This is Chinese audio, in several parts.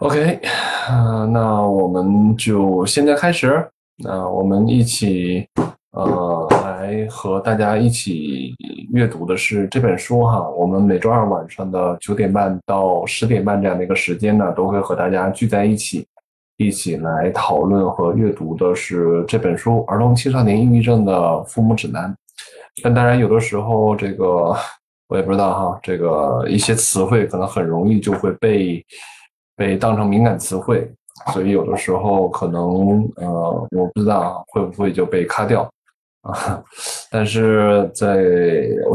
OK，啊，那我们就现在开始。那我们一起，呃，来和大家一起阅读的是这本书哈。我们每周二晚上的九点半到十点半这样的一个时间呢，都会和大家聚在一起，一起来讨论和阅读的是这本书《儿童青少年抑郁症的父母指南》。但当然，有的时候这个我也不知道哈，这个一些词汇可能很容易就会被。被当成敏感词汇，所以有的时候可能呃，我不知道会不会就被卡掉啊。但是在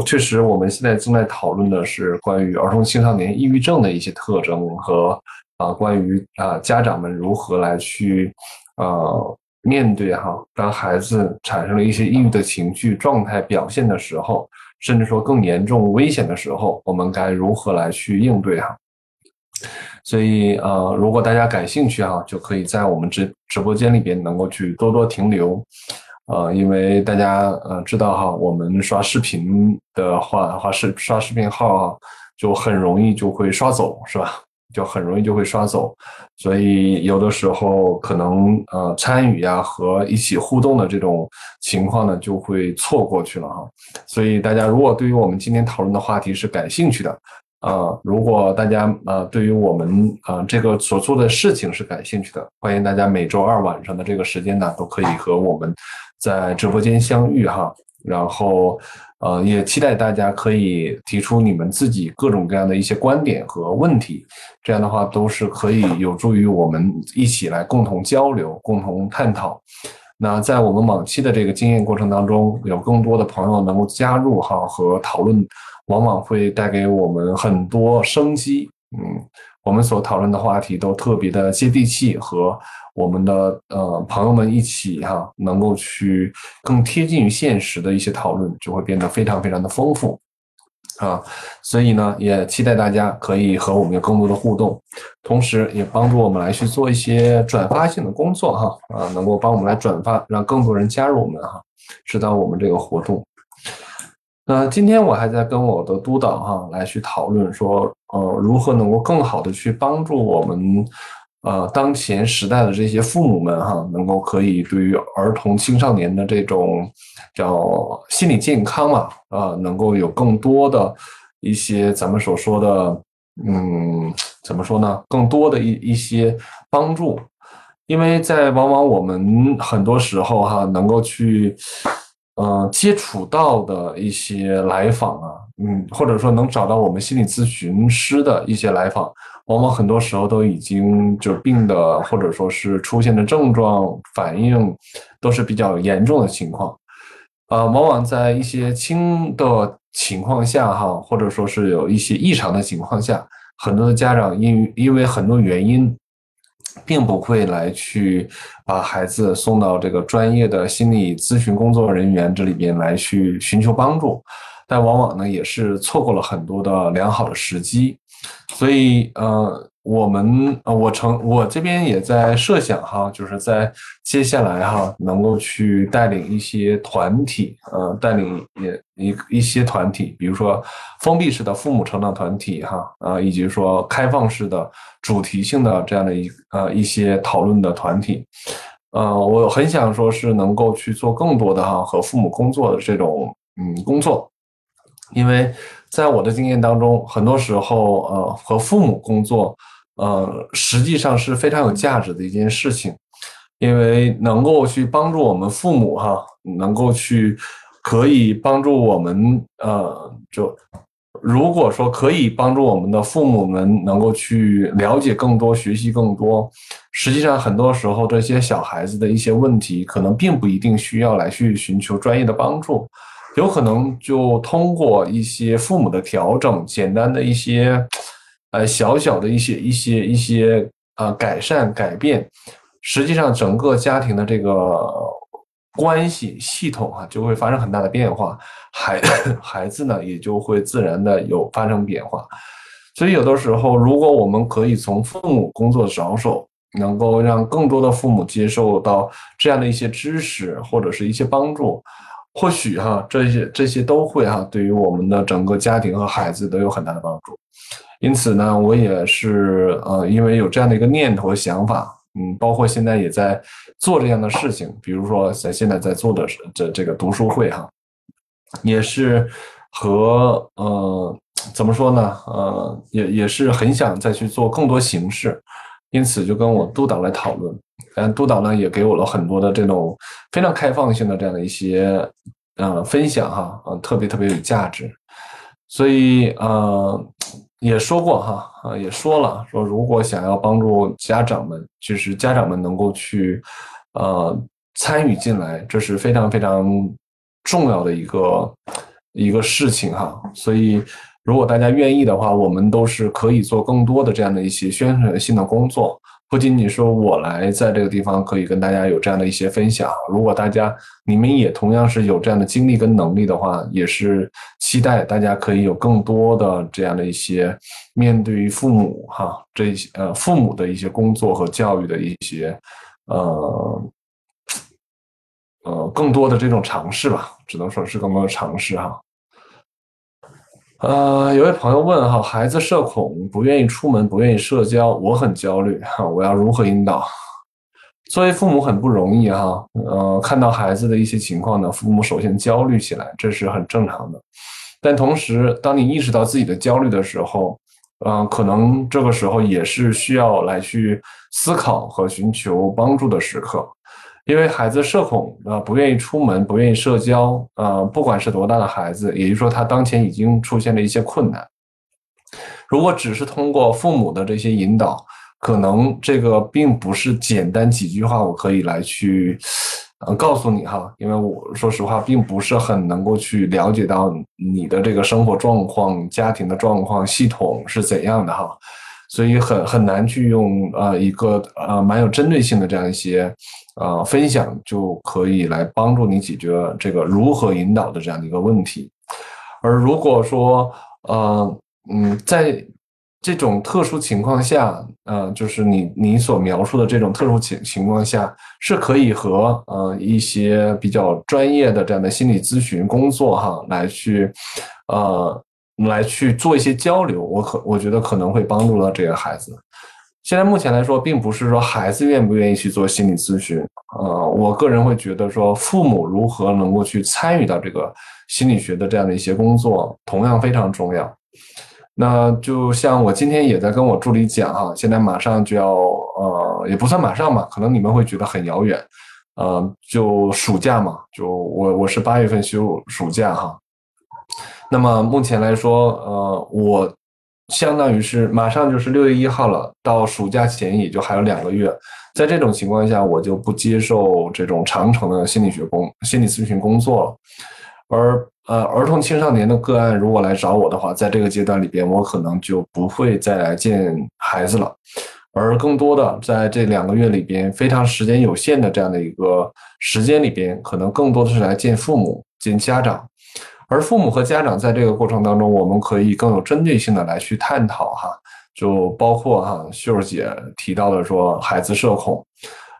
确实，我们现在正在讨论的是关于儿童青少年抑郁症的一些特征和啊，关于啊家长们如何来去呃面对哈，当孩子产生了一些抑郁的情绪状态表现的时候，甚至说更严重危险的时候，我们该如何来去应对哈？所以，呃，如果大家感兴趣哈，就可以在我们直直播间里边能够去多多停留，呃，因为大家呃知道哈，我们刷视频的话，话视刷视频号啊，就很容易就会刷走，是吧？就很容易就会刷走，所以有的时候可能呃参与呀和一起互动的这种情况呢，就会错过去了哈。所以大家如果对于我们今天讨论的话题是感兴趣的。啊，如果大家呃对于我们啊这个所做的事情是感兴趣的，欢迎大家每周二晚上的这个时间呢，都可以和我们在直播间相遇哈。然后呃也期待大家可以提出你们自己各种各样的一些观点和问题，这样的话都是可以有助于我们一起来共同交流、共同探讨。那在我们往期的这个经验过程当中，有更多的朋友能够加入哈和讨论。往往会带给我们很多生机，嗯，我们所讨论的话题都特别的接地气，和我们的呃朋友们一起哈，能够去更贴近于现实的一些讨论，就会变得非常非常的丰富，啊，所以呢，也期待大家可以和我们有更多的互动，同时也帮助我们来去做一些转发性的工作哈，啊，能够帮我们来转发，让更多人加入我们哈，知道我们这个活动。那今天我还在跟我的督导哈来去讨论说，呃，如何能够更好的去帮助我们，呃，当前时代的这些父母们哈，能够可以对于儿童青少年的这种叫心理健康嘛，啊，能够有更多的一些咱们所说的，嗯，怎么说呢？更多的一一些帮助，因为在往往我们很多时候哈，能够去。嗯，接触到的一些来访啊，嗯，或者说能找到我们心理咨询师的一些来访，往往很多时候都已经就病的，或者说是出现的症状反应都是比较严重的情况，啊，往往在一些轻的情况下哈，或者说是有一些异常的情况下，很多的家长因因为很多原因。并不会来去把孩子送到这个专业的心理咨询工作人员这里边来去寻求帮助，但往往呢也是错过了很多的良好的时机，所以呃。我们呃，我成我这边也在设想哈，就是在接下来哈，能够去带领一些团体，呃，带领也一一些团体，比如说封闭式的父母成长团体哈，啊，以及说开放式的主题性的这样的一呃一些讨论的团体，呃，我很想说是能够去做更多的哈和父母工作的这种嗯工作，因为在我的经验当中，很多时候呃和父母工作。呃，实际上是非常有价值的一件事情，因为能够去帮助我们父母哈，能够去可以帮助我们呃，就如果说可以帮助我们的父母们能够去了解更多、学习更多，实际上很多时候这些小孩子的一些问题，可能并不一定需要来去寻求专业的帮助，有可能就通过一些父母的调整，简单的一些。呃，小小的一些一些一些呃改善改变，实际上整个家庭的这个关系系统啊，就会发生很大的变化，孩 孩子呢也就会自然的有发生变化。所以有的时候，如果我们可以从父母工作着手，能够让更多的父母接受到这样的一些知识或者是一些帮助，或许哈这些这些都会哈对于我们的整个家庭和孩子都有很大的帮助。因此呢，我也是呃，因为有这样的一个念头想法，嗯，包括现在也在做这样的事情，比如说在现在在做的这这个读书会哈，也是和呃怎么说呢，呃，也也是很想再去做更多形式，因此就跟我督导来讨论，嗯，督导呢也给我了很多的这种非常开放性的这样的一些呃分享哈，呃，特别特别有价值，所以呃。也说过哈啊，也说了说，如果想要帮助家长们，就是家长们能够去，呃，参与进来，这是非常非常重要的一个一个事情哈。所以，如果大家愿意的话，我们都是可以做更多的这样的一些宣传性的工作。不仅仅说我来在这个地方可以跟大家有这样的一些分享，如果大家你们也同样是有这样的经历跟能力的话，也是期待大家可以有更多的这样的一些面对于父母哈这些呃父母的一些工作和教育的一些呃呃更多的这种尝试吧，只能说是更多的尝试哈。呃，有位朋友问哈，孩子社恐，不愿意出门，不愿意社交，我很焦虑哈，我要如何引导？作为父母很不容易哈，呃，看到孩子的一些情况呢，父母首先焦虑起来，这是很正常的。但同时，当你意识到自己的焦虑的时候，呃，可能这个时候也是需要来去思考和寻求帮助的时刻。因为孩子社恐啊，不愿意出门，不愿意社交，呃，不管是多大的孩子，也就是说他当前已经出现了一些困难。如果只是通过父母的这些引导，可能这个并不是简单几句话我可以来去，呃，告诉你哈。因为我说实话，并不是很能够去了解到你的这个生活状况、家庭的状况、系统是怎样的哈。所以很很难去用呃一个呃蛮有针对性的这样一些呃分享就可以来帮助你解决这个如何引导的这样的一个问题，而如果说呃嗯在这种特殊情况下，呃就是你你所描述的这种特殊情情况下，是可以和呃一些比较专业的这样的心理咨询工作哈来去呃。来去做一些交流，我可我觉得可能会帮助到这个孩子。现在目前来说，并不是说孩子愿不愿意去做心理咨询，呃，我个人会觉得说，父母如何能够去参与到这个心理学的这样的一些工作，同样非常重要。那就像我今天也在跟我助理讲哈，现在马上就要，呃，也不算马上吧，可能你们会觉得很遥远，呃，就暑假嘛，就我我是八月份休暑假哈。那么目前来说，呃，我相当于是马上就是六月一号了，到暑假前也就还有两个月，在这种情况下，我就不接受这种长程的心理学工、心理咨询工作了。而呃，儿童青少年的个案如果来找我的话，在这个阶段里边，我可能就不会再来见孩子了，而更多的在这两个月里边，非常时间有限的这样的一个时间里边，可能更多的是来见父母、见家长。而父母和家长在这个过程当中，我们可以更有针对性的来去探讨哈，就包括哈秀儿姐提到的说，孩子社恐，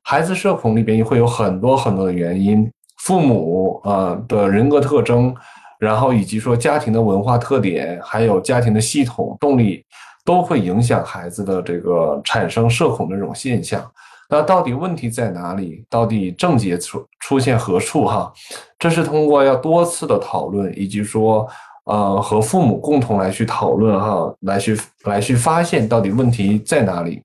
孩子社恐里边会有很多很多的原因，父母啊的人格特征，然后以及说家庭的文化特点，还有家庭的系统动力，都会影响孩子的这个产生社恐的这种现象。那到底问题在哪里？到底症结出出现何处？哈，这是通过要多次的讨论，以及说，呃，和父母共同来去讨论，哈，来去来去发现到底问题在哪里，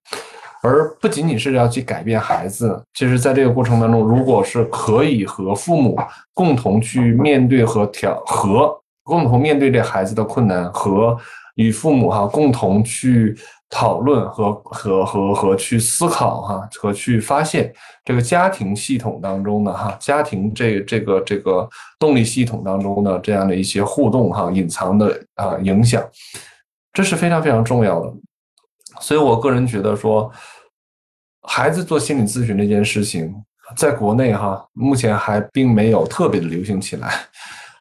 而不仅仅是要去改变孩子。其实，在这个过程当中，如果是可以和父母共同去面对和调和，共同面对这孩子的困难，和与父母哈共同去。讨论和和和和去思考哈，和去发现这个家庭系统当中的哈，家庭这这个这个动力系统当中的这样的一些互动哈，隐藏的啊影响，这是非常非常重要的。所以我个人觉得说，孩子做心理咨询这件事情，在国内哈，目前还并没有特别的流行起来，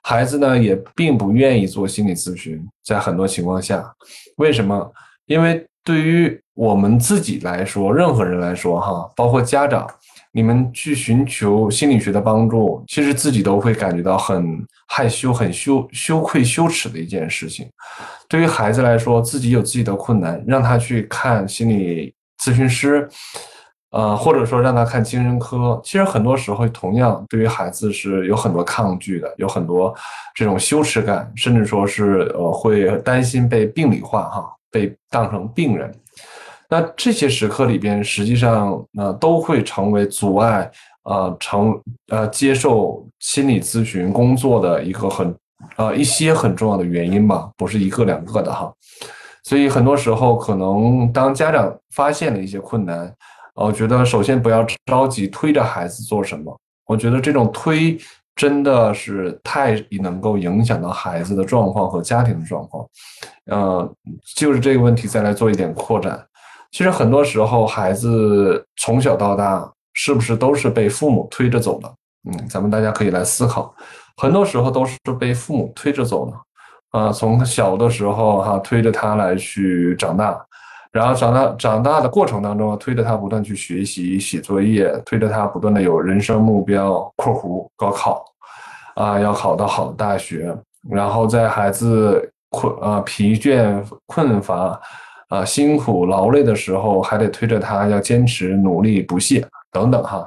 孩子呢也并不愿意做心理咨询，在很多情况下，为什么？因为对于我们自己来说，任何人来说，哈，包括家长，你们去寻求心理学的帮助，其实自己都会感觉到很害羞、很羞羞愧、羞耻的一件事情。对于孩子来说，自己有自己的困难，让他去看心理咨询师，呃，或者说让他看精神科。其实很多时候，同样对于孩子是有很多抗拒的，有很多这种羞耻感，甚至说是呃会担心被病理化，哈，被当成病人。那这些时刻里边，实际上呃都会成为阻碍，呃成呃接受心理咨询工作的一个很。啊，一些很重要的原因吧，不是一个两个的哈，所以很多时候可能当家长发现了一些困难，我觉得首先不要着急推着孩子做什么，我觉得这种推真的是太能够影响到孩子的状况和家庭的状况，呃，就是这个问题再来做一点扩展，其实很多时候孩子从小到大是不是都是被父母推着走的？嗯，咱们大家可以来思考。很多时候都是被父母推着走的，啊，从小的时候哈推着他来去长大，然后长大长大的过程当中推着他不断去学习写作业，推着他不断的有人生目标（括弧高考），啊，要考到好的大学，然后在孩子困啊疲倦困乏啊辛苦劳累的时候，还得推着他要坚持努力不懈等等哈。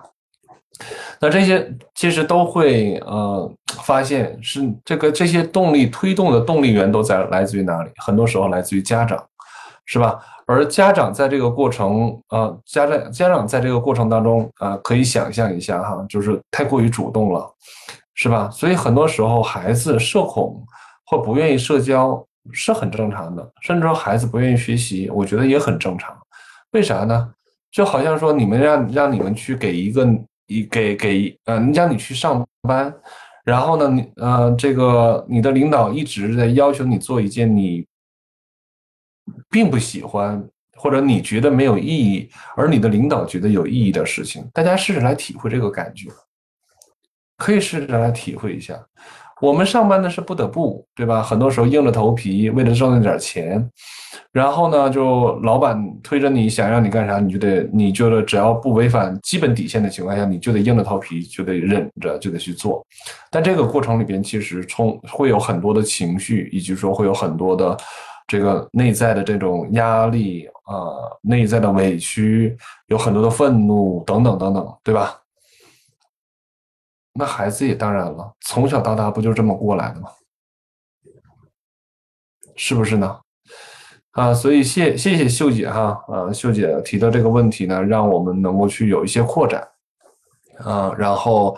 那这些其实都会呃发现是这个这些动力推动的动力源都在来自于哪里？很多时候来自于家长，是吧？而家长在这个过程呃家长家长在这个过程当中啊，可以想象一下哈，就是太过于主动了，是吧？所以很多时候孩子社恐或不愿意社交是很正常的，甚至说孩子不愿意学习，我觉得也很正常。为啥呢？就好像说你们让让你们去给一个。一给给呃，你讲你去上班，然后呢，你呃，这个你的领导一直在要求你做一件你并不喜欢或者你觉得没有意义，而你的领导觉得有意义的事情，大家试着来体会这个感觉，可以试着来体会一下。我们上班的是不得不，对吧？很多时候硬着头皮，为了挣那点钱，然后呢，就老板推着你想让你干啥，你就得，你觉得只要不违反基本底线的情况下，你就得硬着头皮，就得忍着，就得去做。但这个过程里边，其实充会有很多的情绪，以及说会有很多的这个内在的这种压力啊，内在的委屈，有很多的愤怒等等等等，对吧？那孩子也当然了，从小到大不就这么过来的吗？是不是呢？啊，所以谢谢谢秀姐哈，啊，秀姐提的这个问题呢，让我们能够去有一些扩展，啊，然后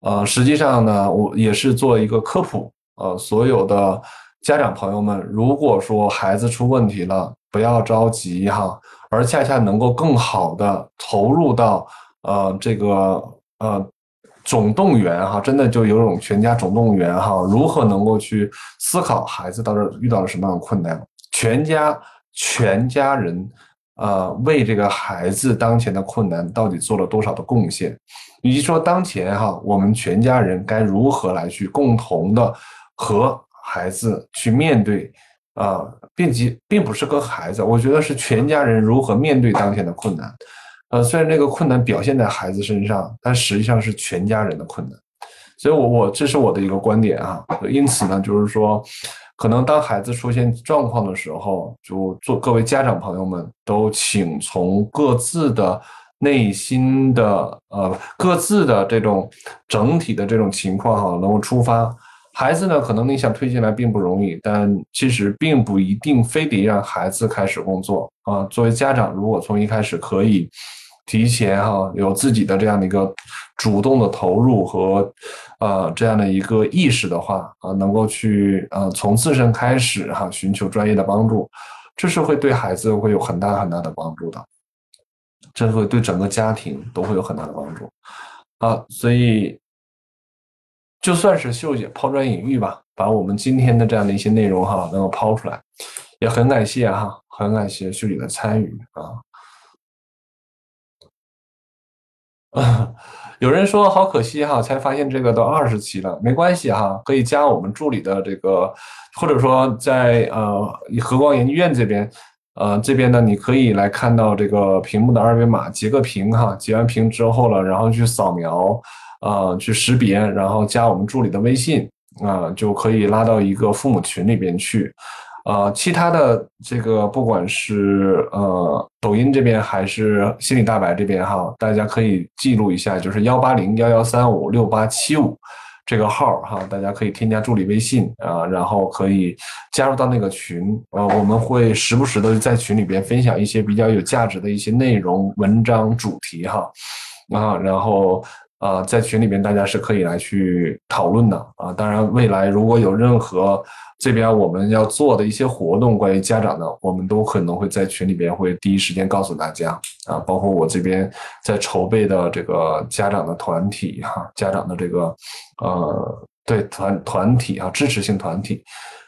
呃，实际上呢，我也是做一个科普，呃，所有的家长朋友们，如果说孩子出问题了，不要着急哈，而恰恰能够更好的投入到呃这个呃。总动员哈，真的就有种全家总动员哈，如何能够去思考孩子到这遇到了什么样的困难，全家全家人，呃，为这个孩子当前的困难到底做了多少的贡献，以及说当前哈，我们全家人该如何来去共同的和孩子去面对，啊，并及并不是跟孩子，我觉得是全家人如何面对当前的困难。呃，虽然这个困难表现在孩子身上，但实际上是全家人的困难，所以，我我这是我的一个观点啊。因此呢，就是说，可能当孩子出现状况的时候，就做各位家长朋友们都请从各自的内心的呃各自的这种整体的这种情况哈，能够出发。孩子呢，可能你想推进来并不容易，但其实并不一定非得让孩子开始工作啊。作为家长，如果从一开始可以。提前哈有自己的这样的一个主动的投入和呃这样的一个意识的话啊，能够去呃从自身开始哈寻求专业的帮助，这是会对孩子会有很大很大的帮助的，这会对整个家庭都会有很大的帮助啊。所以就算是秀姐抛砖引玉吧，把我们今天的这样的一些内容哈能够抛出来，也很感谢哈，很感谢秀姐的参与啊。有人说好可惜哈，才发现这个都二十期了，没关系哈，可以加我们助理的这个，或者说在呃和光研究院这边，呃这边呢，你可以来看到这个屏幕的二维码，截个屏哈，截完屏之后了，然后去扫描，啊去识别，然后加我们助理的微信啊，就可以拉到一个父母群里边去。呃，其他的这个不管是呃抖音这边还是心理大白这边哈，大家可以记录一下，就是幺八零幺幺三五六八七五这个号哈，大家可以添加助理微信啊，然后可以加入到那个群，呃，我们会时不时的在群里边分享一些比较有价值的一些内容、文章、主题哈，啊，然后。啊，在群里面大家是可以来去讨论的啊。当然，未来如果有任何这边我们要做的一些活动，关于家长的，我们都可能会在群里边会第一时间告诉大家啊。包括我这边在筹备的这个家长的团体哈，家长的这个呃对团团体啊，支持性团体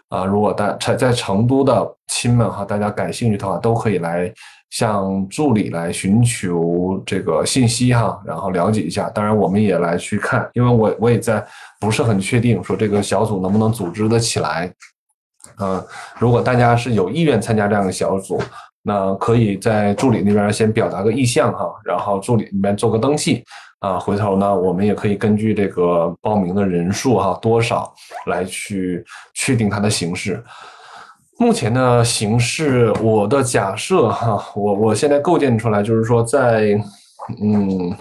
啊，如果大在在成都的亲们哈，大家感兴趣的话，都可以来。向助理来寻求这个信息哈，然后了解一下。当然，我们也来去看，因为我我也在不是很确定说这个小组能不能组织的起来。嗯，如果大家是有意愿参加这样的小组，那可以在助理那边先表达个意向哈，然后助理那边做个登记啊。回头呢，我们也可以根据这个报名的人数哈多少来去确定它的形式。目前的形式，我的假设哈，我我现在构建出来就是说，在嗯，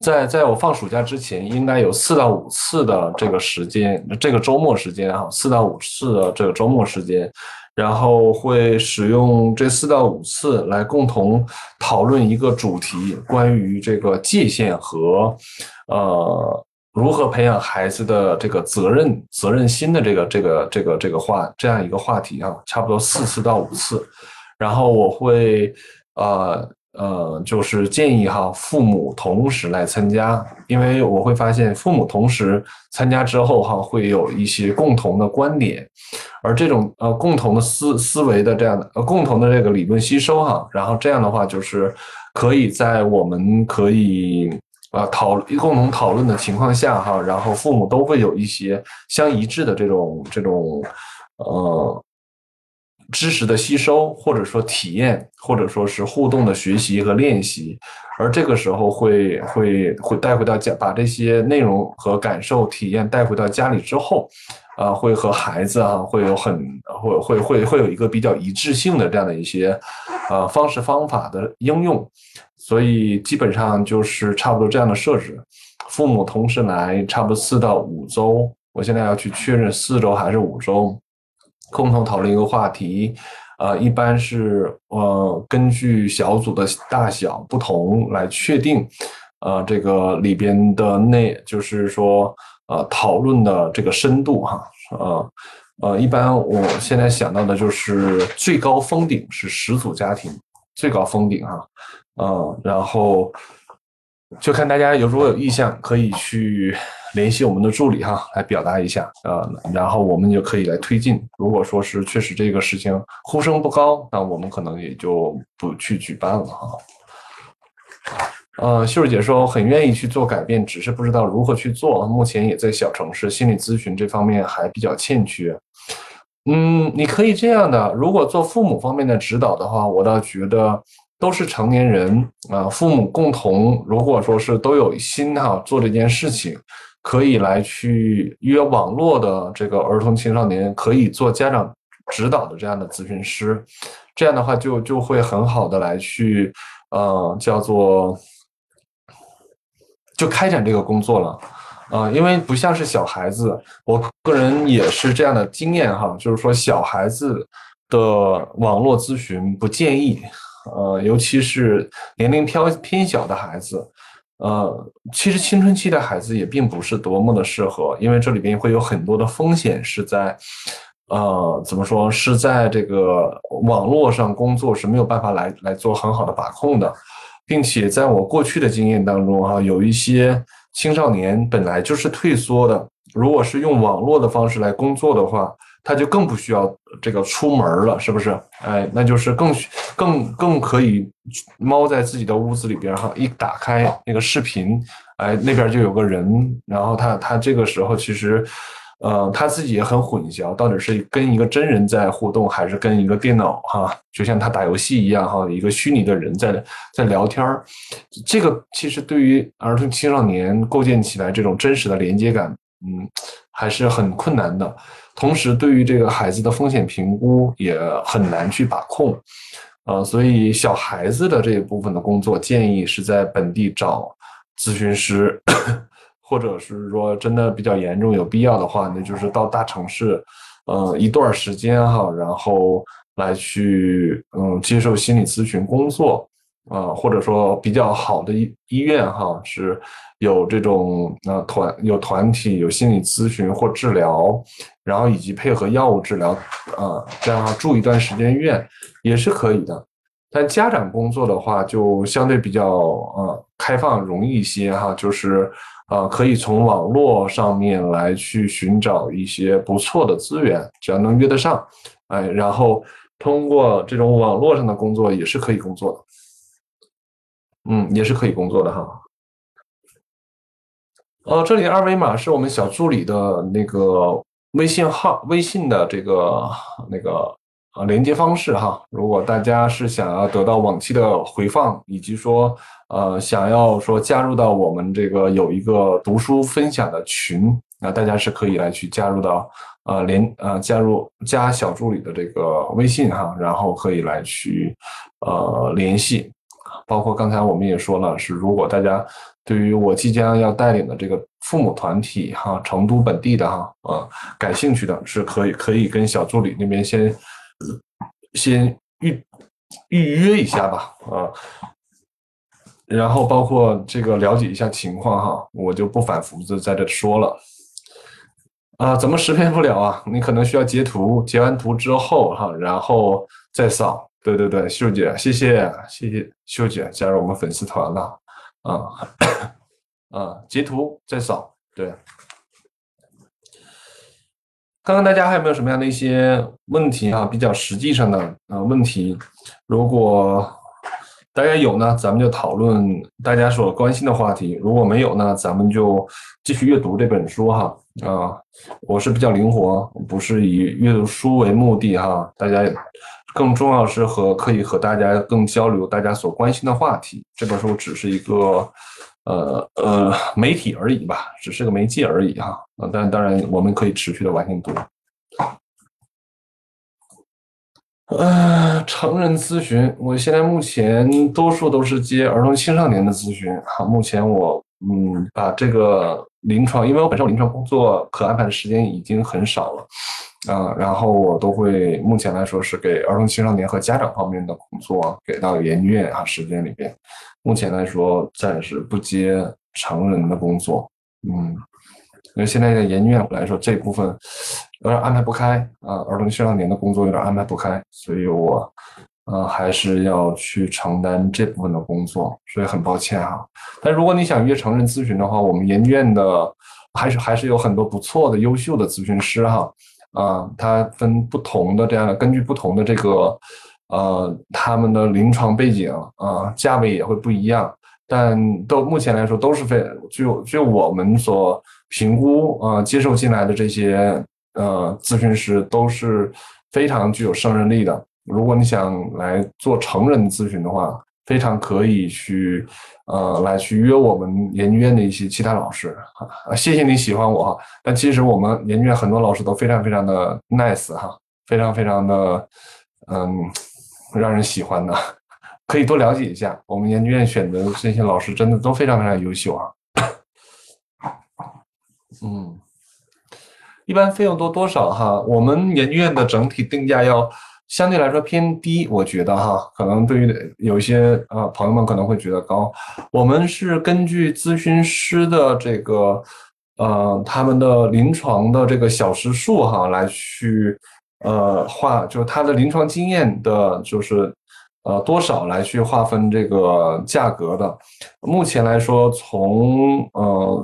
在在我放暑假之前，应该有四到五次的这个时间，这个周末时间哈，四到五次的这个周末时间，然后会使用这四到五次来共同讨论一个主题，关于这个界限和呃。如何培养孩子的这个责任责任心的这个这个这个这个话这样一个话题啊，差不多四次到五次，然后我会呃呃，就是建议哈父母同时来参加，因为我会发现父母同时参加之后哈，会有一些共同的观点，而这种呃共同的思思维的这样的呃共同的这个理论吸收哈，然后这样的话就是可以在我们可以。啊，讨共同讨论的情况下哈，然后父母都会有一些相一致的这种这种呃知识的吸收，或者说体验，或者说是互动的学习和练习，而这个时候会会会带回到家，把这些内容和感受体验带回到家里之后，啊，会和孩子啊会有很会会会会有一个比较一致性的这样的一些呃方式方法的应用。所以基本上就是差不多这样的设置，父母同时来，差不多四到五周。我现在要去确认四周还是五周，共同讨论一个话题。呃，一般是呃根据小组的大小不同来确定，呃这个里边的内就是说呃讨论的这个深度哈。呃呃，一般我现在想到的就是最高封顶是十组家庭，最高封顶哈。嗯，然后就看大家有如果有意向，可以去联系我们的助理哈，来表达一下啊，然后我们就可以来推进。如果说是确实这个事情呼声不高，那我们可能也就不去举办了哈。呃，秀儿姐说很愿意去做改变，只是不知道如何去做。目前也在小城市，心理咨询这方面还比较欠缺。嗯，你可以这样的，如果做父母方面的指导的话，我倒觉得。都是成年人啊，父母共同，如果说是都有心哈做这件事情，可以来去约网络的这个儿童青少年，可以做家长指导的这样的咨询师，这样的话就就会很好的来去，呃，叫做就开展这个工作了，啊，因为不像是小孩子，我个人也是这样的经验哈，就是说小孩子的网络咨询不建议。呃，尤其是年龄偏偏小的孩子，呃，其实青春期的孩子也并不是多么的适合，因为这里边会有很多的风险是在，呃，怎么说是在这个网络上工作是没有办法来来做很好的把控的，并且在我过去的经验当中哈，有一些青少年本来就是退缩的，如果是用网络的方式来工作的话。他就更不需要这个出门了，是不是？哎，那就是更更更可以猫在自己的屋子里边哈，一打开那个视频，哎，那边就有个人，然后他他这个时候其实，呃，他自己也很混淆，到底是跟一个真人在互动，还是跟一个电脑哈，就像他打游戏一样哈，一个虚拟的人在在聊天儿。这个其实对于儿童青少年构建起来这种真实的连接感。嗯，还是很困难的。同时，对于这个孩子的风险评估也很难去把控，呃，所以小孩子的这一部分的工作，建议是在本地找咨询师，或者是说真的比较严重有必要的话，那就是到大城市，呃，一段时间哈，然后来去嗯接受心理咨询工作。啊，或者说比较好的医医院哈，是有这种啊团有团体有心理咨询或治疗，然后以及配合药物治疗啊，这样住一段时间院也是可以的。但家长工作的话，就相对比较呃开放容易一些哈，就是啊可以从网络上面来去寻找一些不错的资源，只要能约得上，哎，然后通过这种网络上的工作也是可以工作的。嗯，也是可以工作的哈。呃，这里二维码是我们小助理的那个微信号，微信的这个那个呃连接方式哈。如果大家是想要得到往期的回放，以及说呃想要说加入到我们这个有一个读书分享的群，那大家是可以来去加入到呃连呃加入加小助理的这个微信哈，然后可以来去呃联系。包括刚才我们也说了，是如果大家对于我即将要带领的这个父母团体哈，成都本地的哈，呃，感兴趣的，是可以可以跟小助理那边先先预预约一下吧，啊，然后包括这个了解一下情况哈，我就不反复的在这说了，啊，怎么识别不了啊？你可能需要截图，截完图之后哈，然后再扫。对对对，秀姐，谢谢谢谢秀姐加入我们粉丝团了，啊 啊，截图再扫，对。看看大家还有没有什么样的一些问题啊？比较实际上的啊问题，如果大家有呢，咱们就讨论大家所关心的话题；如果没有呢，咱们就继续阅读这本书哈。啊，我是比较灵活，不是以阅读书为目的哈，大家。更重要是和可以和大家更交流大家所关心的话题。这本书只是一个，呃呃媒体而已吧，只是个媒介而已哈。但当然我们可以持续的往前读。呃，成人咨询，我现在目前多数都是接儿童青少年的咨询哈。目前我嗯把这个临床，因为我本身我临床工作可安排的时间已经很少了。啊，然后我都会目前来说是给儿童青少年和家长方面的工作给到研究院啊时间里边，目前来说暂时不接成人的工作，嗯，因为现在的研究院来说这部分有点安排不开啊，儿童青少年的工作有点安排不开，所以我呃还是要去承担这部分的工作，所以很抱歉哈。但如果你想约成人咨询的话，我们研究院的还是还是有很多不错的优秀的咨询师哈。啊它分不同的这样的，根据不同的这个，呃，他们的临床背景啊，价位也会不一样。但都目前来说都是非就就我们所评估啊，接受进来的这些呃咨询师都是非常具有胜任力的。如果你想来做成人咨询的话，非常可以去。呃，来去约我们研究院的一些其他老师啊，谢谢你喜欢我哈。但其实我们研究院很多老师都非常非常的 nice 哈，非常非常的嗯，让人喜欢的，可以多了解一下。我们研究院选择的这些老师真的都非常非常优秀啊。嗯，一般费用多多少哈？我们研究院的整体定价要。相对来说偏低，我觉得哈，可能对于有一些呃朋友们可能会觉得高。我们是根据咨询师的这个呃他们的临床的这个小时数哈来去呃划，就是他的临床经验的，就是呃多少来去划分这个价格的。目前来说，从呃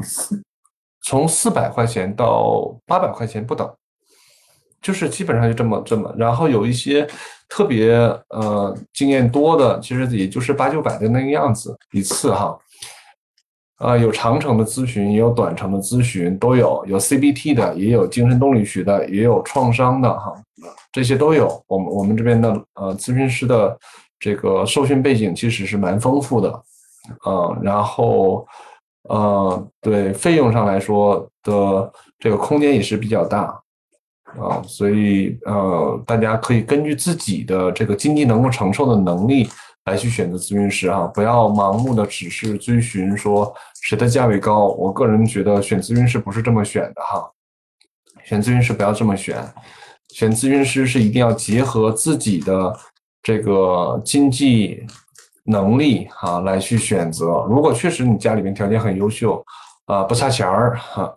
从四百块钱到八百块钱不等。就是基本上就这么这么，然后有一些特别呃经验多的，其实也就是八九百的那个样子一次哈，啊有长程的咨询，也有短程的咨询都有，有 CBT 的，也有精神动力学的，也有创伤的哈，这些都有。我们我们这边的呃咨询师的这个受训背景其实是蛮丰富的，呃，然后呃，对费用上来说的这个空间也是比较大啊，所以呃，大家可以根据自己的这个经济能够承受的能力来去选择咨询师哈，不要盲目的只是追寻说谁的价位高。我个人觉得选咨询师不是这么选的哈，选咨询师不要这么选，选咨询师是一定要结合自己的这个经济。能力哈来去选择，如果确实你家里面条件很优秀，啊不差钱儿哈，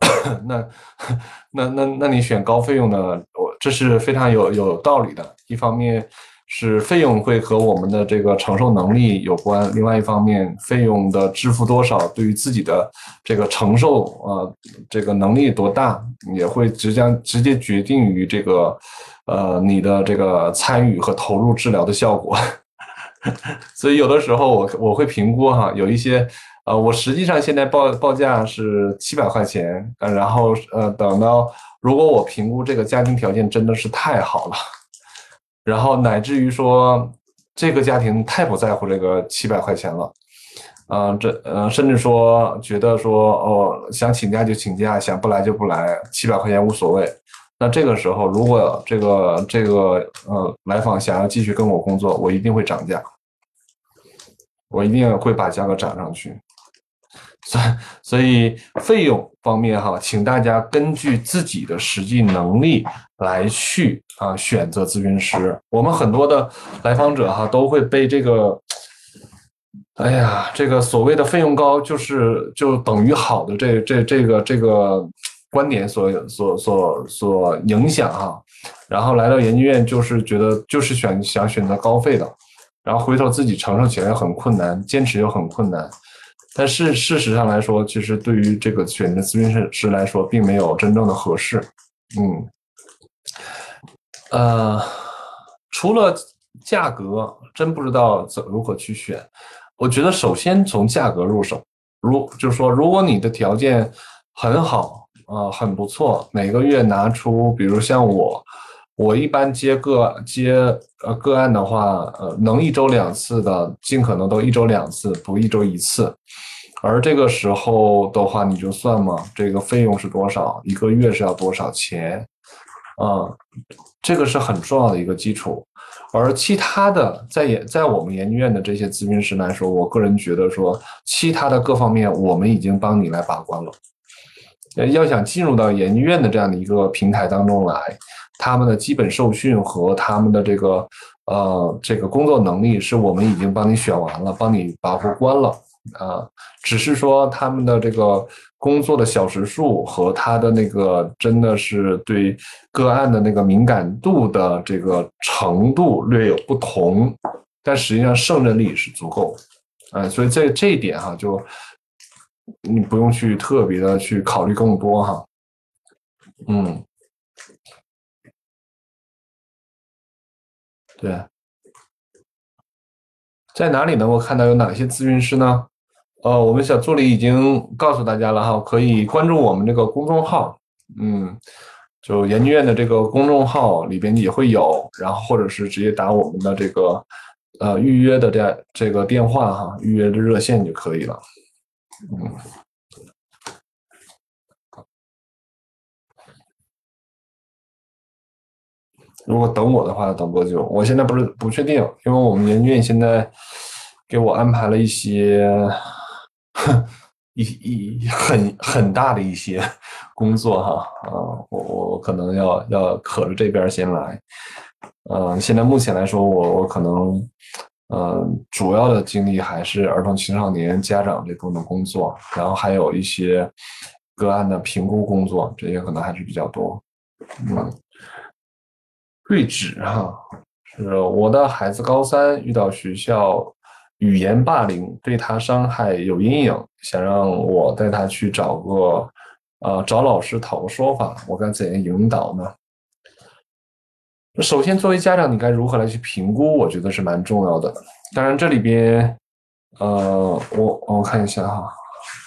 那 那那那你选高费用的，我这是非常有有道理的。一方面是费用会和我们的这个承受能力有关，另外一方面费用的支付多少，对于自己的这个承受啊这个能力多大，也会直接直接决定于这个呃你的这个参与和投入治疗的效果。所以有的时候我我会评估哈，有一些呃，我实际上现在报报价是七百块钱，呃，然后呃，等到如果我评估这个家庭条件真的是太好了，然后乃至于说这个家庭太不在乎这个七百块钱了，啊，这呃，甚至说觉得说哦，想请假就请假，想不来就不来，七百块钱无所谓。那这个时候，如果这个这个呃来访想要继续跟我工作，我一定会涨价，我一定会把价格涨上去。所所以费用方面哈，请大家根据自己的实际能力来去啊选择咨询师。我们很多的来访者哈都会被这个，哎呀，这个所谓的费用高就是就等于好的这这这个这个。观点所所所所影响哈，然后来到研究院就是觉得就是选想选择高费的，然后回头自己承受起来很困难，坚持又很困难。但是事实上来说，其实对于这个选择咨询师师来说，并没有真正的合适。嗯，呃，除了价格，真不知道怎如何去选。我觉得首先从价格入手，如就是说，如果你的条件很好。啊，很不错。每个月拿出，比如像我，我一般接个接呃个案的话，呃，能一周两次的，尽可能都一周两次，不一周一次。而这个时候的话，你就算嘛，这个费用是多少，一个月是要多少钱？啊，这个是很重要的一个基础。而其他的，在研在我们研究院的这些咨询师来说，我个人觉得说，其他的各方面，我们已经帮你来把关了。要想进入到研究院的这样的一个平台当中来，他们的基本受训和他们的这个呃这个工作能力是我们已经帮你选完了，帮你把过关了啊。只是说他们的这个工作的小时数和他的那个真的是对个案的那个敏感度的这个程度略有不同，但实际上胜任力是足够，啊，所以在这一点哈就。你不用去特别的去考虑更多哈，嗯，对，在哪里能够看到有哪些咨询师呢？呃，我们小助理已经告诉大家了哈，可以关注我们这个公众号，嗯，就研究院的这个公众号里边也会有，然后或者是直接打我们的这个呃预约的这这个电话哈，预约的热线就可以了。嗯，如果等我的话，等多久？我现在不是不确定，因为我们研究院现在给我安排了一些 一一很很大的一些 工作哈啊，我我可能要要可着这边先来，嗯，现在目前来说，我我可能。嗯，主要的精力还是儿童青少年家长这部分工作，然后还有一些个案的评估工作，这些可能还是比较多。嗯，对指哈，是我的孩子高三遇到学校语言霸凌，对他伤害有阴影，想让我带他去找个呃找老师讨个说法，我该怎样引导呢？首先，作为家长，你该如何来去评估？我觉得是蛮重要的。当然，这里边，呃，我我看一下哈，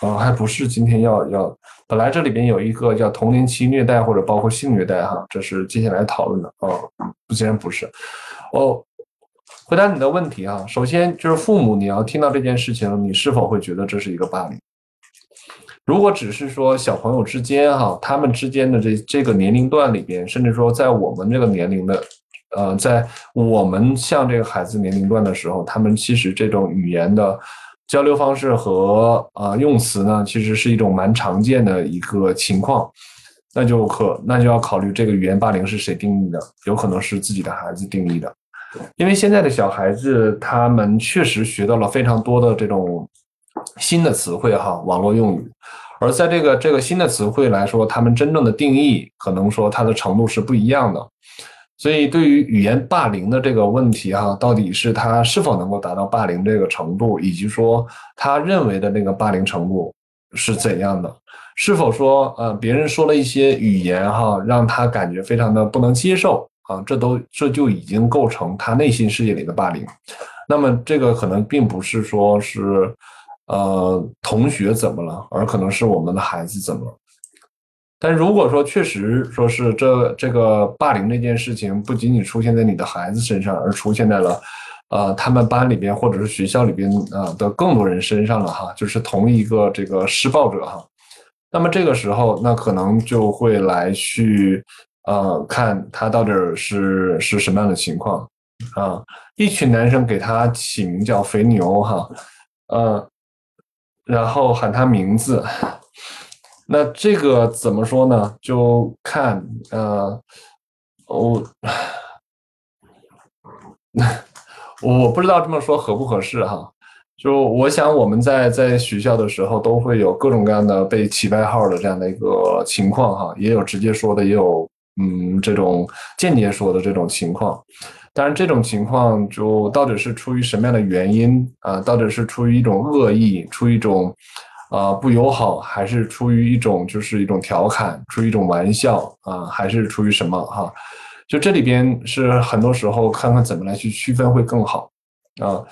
啊，还不是今天要要。本来这里边有一个叫童年期虐待或者包括性虐待哈，这是接下来讨论的。哦，竟然不是。哦，回答你的问题哈，首先就是父母，你要听到这件事情，你是否会觉得这是一个霸凌？如果只是说小朋友之间哈，他们之间的这这个年龄段里边，甚至说在我们这个年龄的，呃，在我们像这个孩子年龄段的时候，他们其实这种语言的交流方式和啊用词呢，其实是一种蛮常见的一个情况。那就可那就要考虑这个语言霸凌是谁定义的，有可能是自己的孩子定义的，因为现在的小孩子他们确实学到了非常多的这种新的词汇哈，网络用语，而在这个这个新的词汇来说，他们真正的定义可能说它的程度是不一样的，所以对于语言霸凌的这个问题哈，到底是他是否能够达到霸凌这个程度，以及说他认为的那个霸凌程度是怎样的？是否说，呃，别人说了一些语言哈，让他感觉非常的不能接受啊？这都这就已经构成他内心世界里的霸凌。那么这个可能并不是说是，呃，同学怎么了，而可能是我们的孩子怎么了。但如果说确实说是这这个霸凌这件事情不仅仅出现在你的孩子身上，而出现在了，呃，他们班里边或者是学校里边啊的更多人身上了哈，就是同一个这个施暴者哈。那么这个时候，那可能就会来去，呃，看他到底是是什么样的情况啊？一群男生给他起名叫肥牛哈，呃，然后喊他名字，那这个怎么说呢？就看呃，我我不知道这么说合不合适哈。就我想，我们在在学校的时候，都会有各种各样的被起外号的这样的一个情况哈，也有直接说的，也有嗯这种间接说的这种情况。当然，这种情况就到底是出于什么样的原因啊？到底是出于一种恶意，出于一种啊不友好，还是出于一种就是一种调侃，出于一种玩笑啊，还是出于什么哈？就这里边是很多时候看看怎么来去区分会更好啊。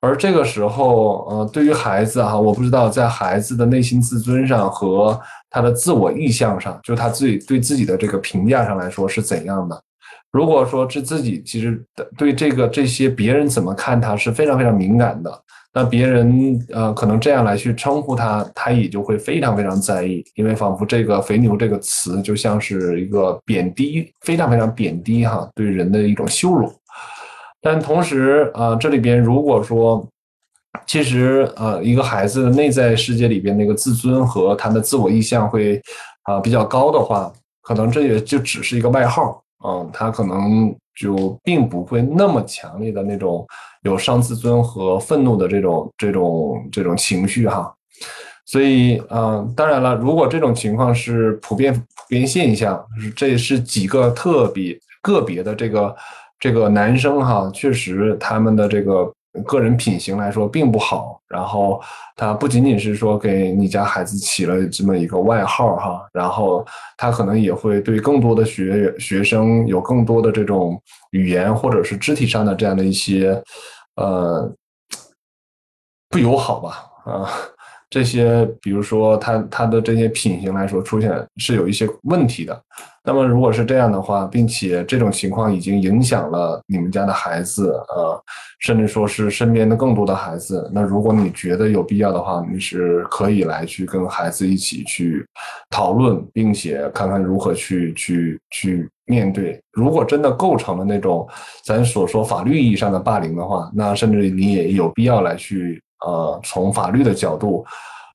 而这个时候，呃，对于孩子哈，我不知道在孩子的内心自尊上和他的自我意向上，就他自己对自己的这个评价上来说是怎样的。如果说是自己其实对这个这些别人怎么看他是非常非常敏感的，那别人呃可能这样来去称呼他，他也就会非常非常在意，因为仿佛这个“肥牛”这个词就像是一个贬低，非常非常贬低哈，对人的一种羞辱。但同时，啊，这里边如果说，其实，呃，一个孩子内在世界里边那个自尊和他的自我意向会，啊，比较高的话，可能这也就只是一个外号，嗯，他可能就并不会那么强烈的那种有伤自尊和愤怒的这种这种这种情绪哈。所以，嗯，当然了，如果这种情况是普遍普遍现象，这是几个特别个别的这个。这个男生哈，确实他们的这个个人品行来说并不好。然后他不仅仅是说给你家孩子起了这么一个外号哈，然后他可能也会对更多的学学生有更多的这种语言或者是肢体上的这样的一些呃不友好吧啊。这些，比如说他他的这些品行来说，出现是有一些问题的。那么，如果是这样的话，并且这种情况已经影响了你们家的孩子，呃，甚至说是身边的更多的孩子，那如果你觉得有必要的话，你是可以来去跟孩子一起去讨论，并且看看如何去去去面对。如果真的构成了那种咱所说法律意义上的霸凌的话，那甚至你也有必要来去。呃，从法律的角度，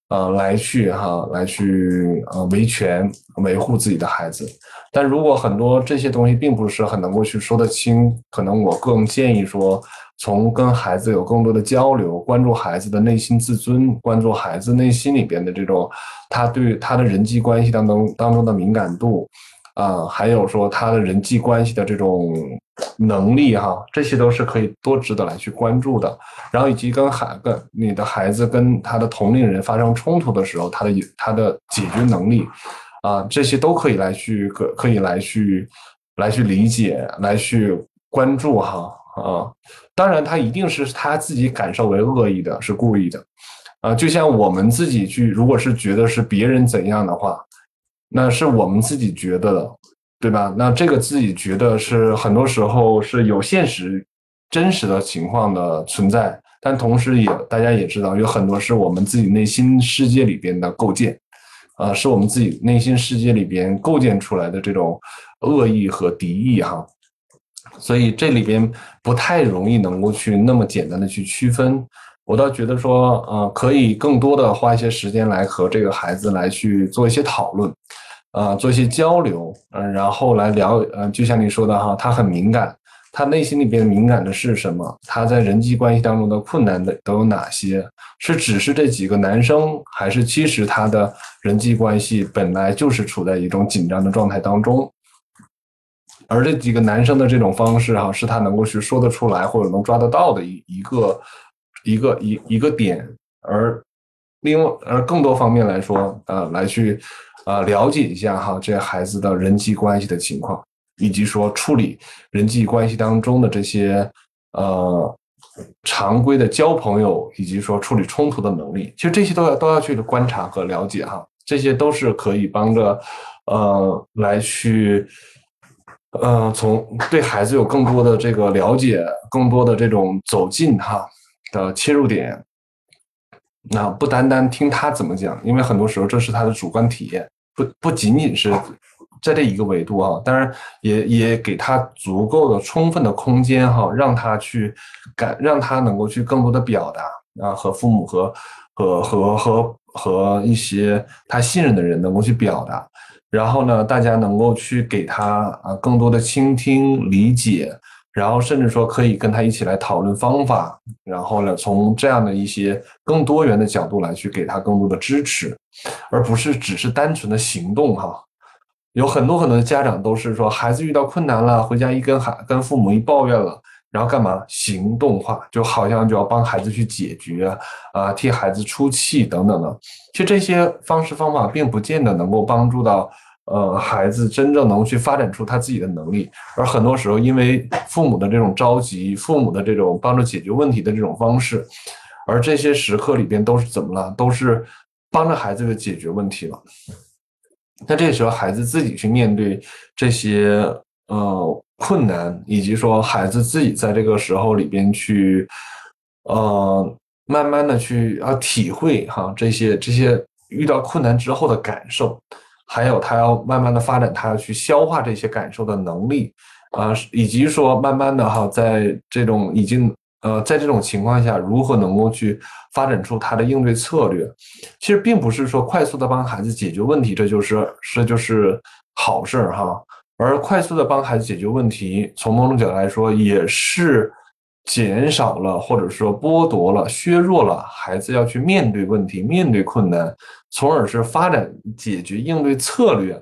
呃，来去哈，来去呃维权维护自己的孩子。但如果很多这些东西并不是很能够去说得清，可能我更建议说，从跟孩子有更多的交流，关注孩子的内心自尊，关注孩子内心里边的这种他对他的人际关系当中当中的敏感度。啊，还有说他的人际关系的这种能力哈，这些都是可以多值得来去关注的。然后以及跟孩跟你的孩子跟他的同龄人发生冲突的时候，他的他的解决能力啊，这些都可以来去可可以来去来去理解，来去关注哈啊。当然，他一定是他自己感受为恶意的，是故意的啊。就像我们自己去，如果是觉得是别人怎样的话。那是我们自己觉得的，对吧？那这个自己觉得是很多时候是有现实、真实的情况的存在，但同时也大家也知道，有很多是我们自己内心世界里边的构建，啊，是我们自己内心世界里边构建出来的这种恶意和敌意哈。所以这里边不太容易能够去那么简单的去区分。我倒觉得说，呃，可以更多的花一些时间来和这个孩子来去做一些讨论，啊，做一些交流，嗯，然后来聊，呃，就像你说的哈，他很敏感，他内心里边敏感的是什么？他在人际关系当中的困难的都有哪些？是只是这几个男生，还是其实他的人际关系本来就是处在一种紧张的状态当中？而这几个男生的这种方式哈，是他能够去说得出来或者能抓得到的一一个。一个一一个点，而另外而更多方面来说，呃，来去，呃，了解一下哈，这孩子的人际关系的情况，以及说处理人际关系当中的这些呃常规的交朋友，以及说处理冲突的能力，其实这些都要都要去观察和了解哈，这些都是可以帮着呃来去，呃，从对孩子有更多的这个了解，更多的这种走近哈。的切入点，那不单单听他怎么讲，因为很多时候这是他的主观体验，不不仅仅是在这一个维度啊，当然也也给他足够的充分的空间哈，让他去感，让他能够去更多的表达啊，和父母和和和和和一些他信任的人能够去表达，然后呢，大家能够去给他啊更多的倾听理解。然后甚至说可以跟他一起来讨论方法，然后呢，从这样的一些更多元的角度来去给他更多的支持，而不是只是单纯的行动哈。有很多很多的家长都是说，孩子遇到困难了，回家一跟孩跟父母一抱怨了，然后干嘛行动化，就好像就要帮孩子去解决啊，替孩子出气等等的。其实这些方式方法并不见得能够帮助到。呃，孩子真正能去发展出他自己的能力，而很多时候因为父母的这种着急，父母的这种帮着解决问题的这种方式，而这些时刻里边都是怎么了？都是帮着孩子的解决问题了。那这时候孩子自己去面对这些呃困难，以及说孩子自己在这个时候里边去呃慢慢的去啊体会哈这些这些遇到困难之后的感受。还有他要慢慢的发展，他要去消化这些感受的能力，啊，以及说慢慢的哈，在这种已经呃，在这种情况下，如何能够去发展出他的应对策略？其实并不是说快速的帮孩子解决问题，这就是这就是好事儿哈。而快速的帮孩子解决问题，从某种角度来说，也是减少了或者说剥夺了、削弱了孩子要去面对问题、面对困难。从而是发展解决应对策略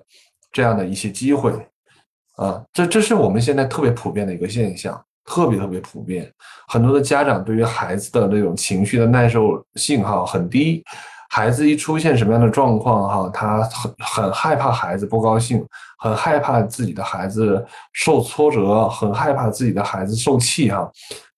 这样的一些机会，啊，这这是我们现在特别普遍的一个现象，特别特别普遍。很多的家长对于孩子的这种情绪的耐受性哈很低，孩子一出现什么样的状况哈，他很很害怕孩子不高兴，很害怕自己的孩子受挫折，很害怕自己的孩子受气哈。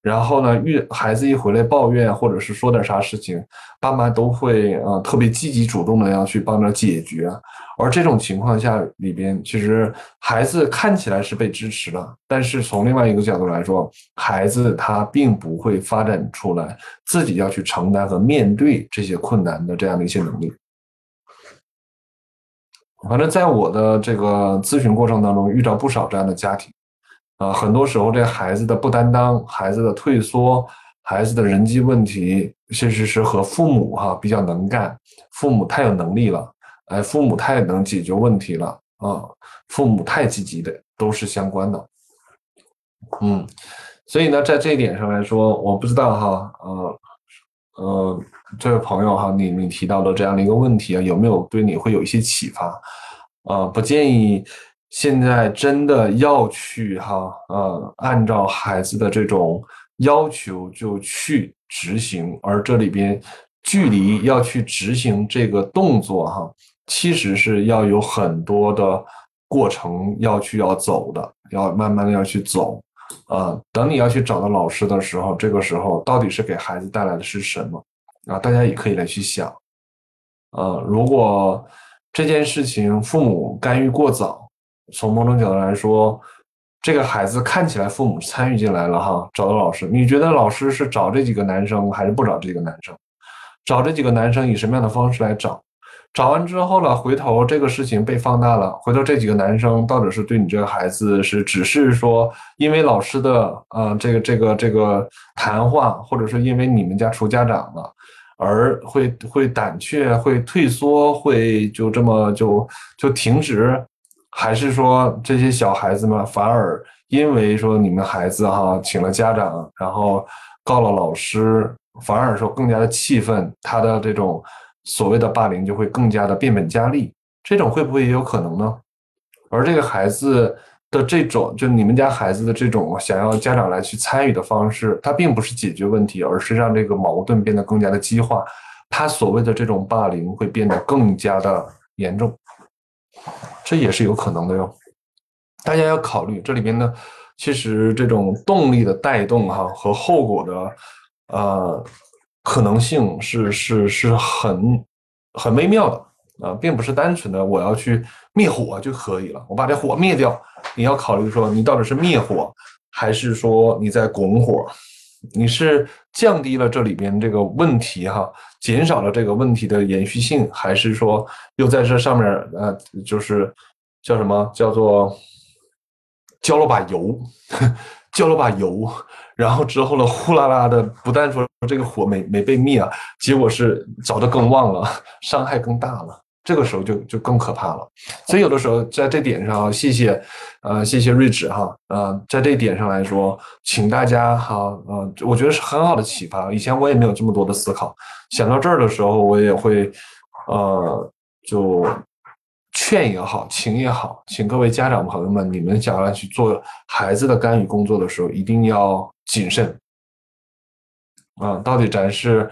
然后呢，遇孩子一回来抱怨，或者是说点啥事情，爸妈都会呃特别积极主动的要去帮着解决。而这种情况下里边，其实孩子看起来是被支持了，但是从另外一个角度来说，孩子他并不会发展出来自己要去承担和面对这些困难的这样的一些能力。反正在我的这个咨询过程当中，遇到不少这样的家庭。啊，很多时候这孩子的不担当，孩子的退缩，孩子的人际问题，其实是和父母哈比较能干，父母太有能力了，哎，父母太能解决问题了啊，父母太积极的都是相关的。嗯，所以呢，在这一点上来说，我不知道哈，呃，呃，这位朋友哈，你你提到的这样的一个问题啊，有没有对你会有一些启发？啊，不建议。现在真的要去哈，呃，按照孩子的这种要求就去执行，而这里边距离要去执行这个动作哈，其实是要有很多的过程要去要走的，要慢慢的要去走，啊，等你要去找到老师的时候，这个时候到底是给孩子带来的是什么啊？大家也可以来去想，呃，如果这件事情父母干预过早。从某种角度来说，这个孩子看起来父母参与进来了哈，找到老师。你觉得老师是找这几个男生还是不找这个男生？找这几个男生以什么样的方式来找？找完之后了，回头这个事情被放大了，回头这几个男生到底是对你这个孩子是只是说因为老师的啊这个这个这个谈话，或者是因为你们家出家长了，而会会胆怯、会退缩、会就这么就就停止，还是说这些小孩子们反而因为说你们孩子哈请了家长，然后告了老师，反而说更加的气愤，他的这种。所谓的霸凌就会更加的变本加厉，这种会不会也有可能呢？而这个孩子的这种，就你们家孩子的这种想要家长来去参与的方式，它并不是解决问题，而是让这个矛盾变得更加的激化。他所谓的这种霸凌会变得更加的严重，这也是有可能的哟。大家要考虑这里边呢，其实这种动力的带动哈和后果的，呃。可能性是是是很很微妙的啊，并不是单纯的我要去灭火就可以了，我把这火灭掉。你要考虑说，你到底是灭火，还是说你在拱火？你是降低了这里边这个问题哈，减少了这个问题的延续性，还是说又在这上面呃，就是叫什么叫做浇了把油，浇了把油。然后之后呢，呼啦啦的，不但说这个火没没被灭啊，结果是着得更旺了，伤害更大了。这个时候就就更可怕了。所以有的时候在这点上，谢谢，呃，谢谢睿智哈，呃，在这点上来说，请大家哈，呃，我觉得是很好的启发。以前我也没有这么多的思考，想到这儿的时候，我也会，呃，就。劝也好，请也好，请各位家长朋友们，你们想要去做孩子的干预工作的时候，一定要谨慎。啊，到底咱是，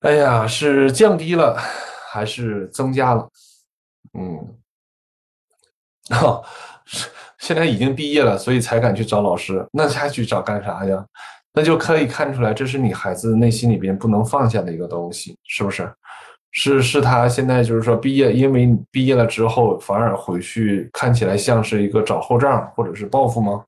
哎呀，是降低了还是增加了？嗯，哈，现在已经毕业了，所以才敢去找老师，那他去找干啥呀？那就可以看出来，这是你孩子内心里边不能放下的一个东西，是不是？是是他现在就是说毕业，因为毕业了之后反而回去看起来像是一个找后账或者是报复吗？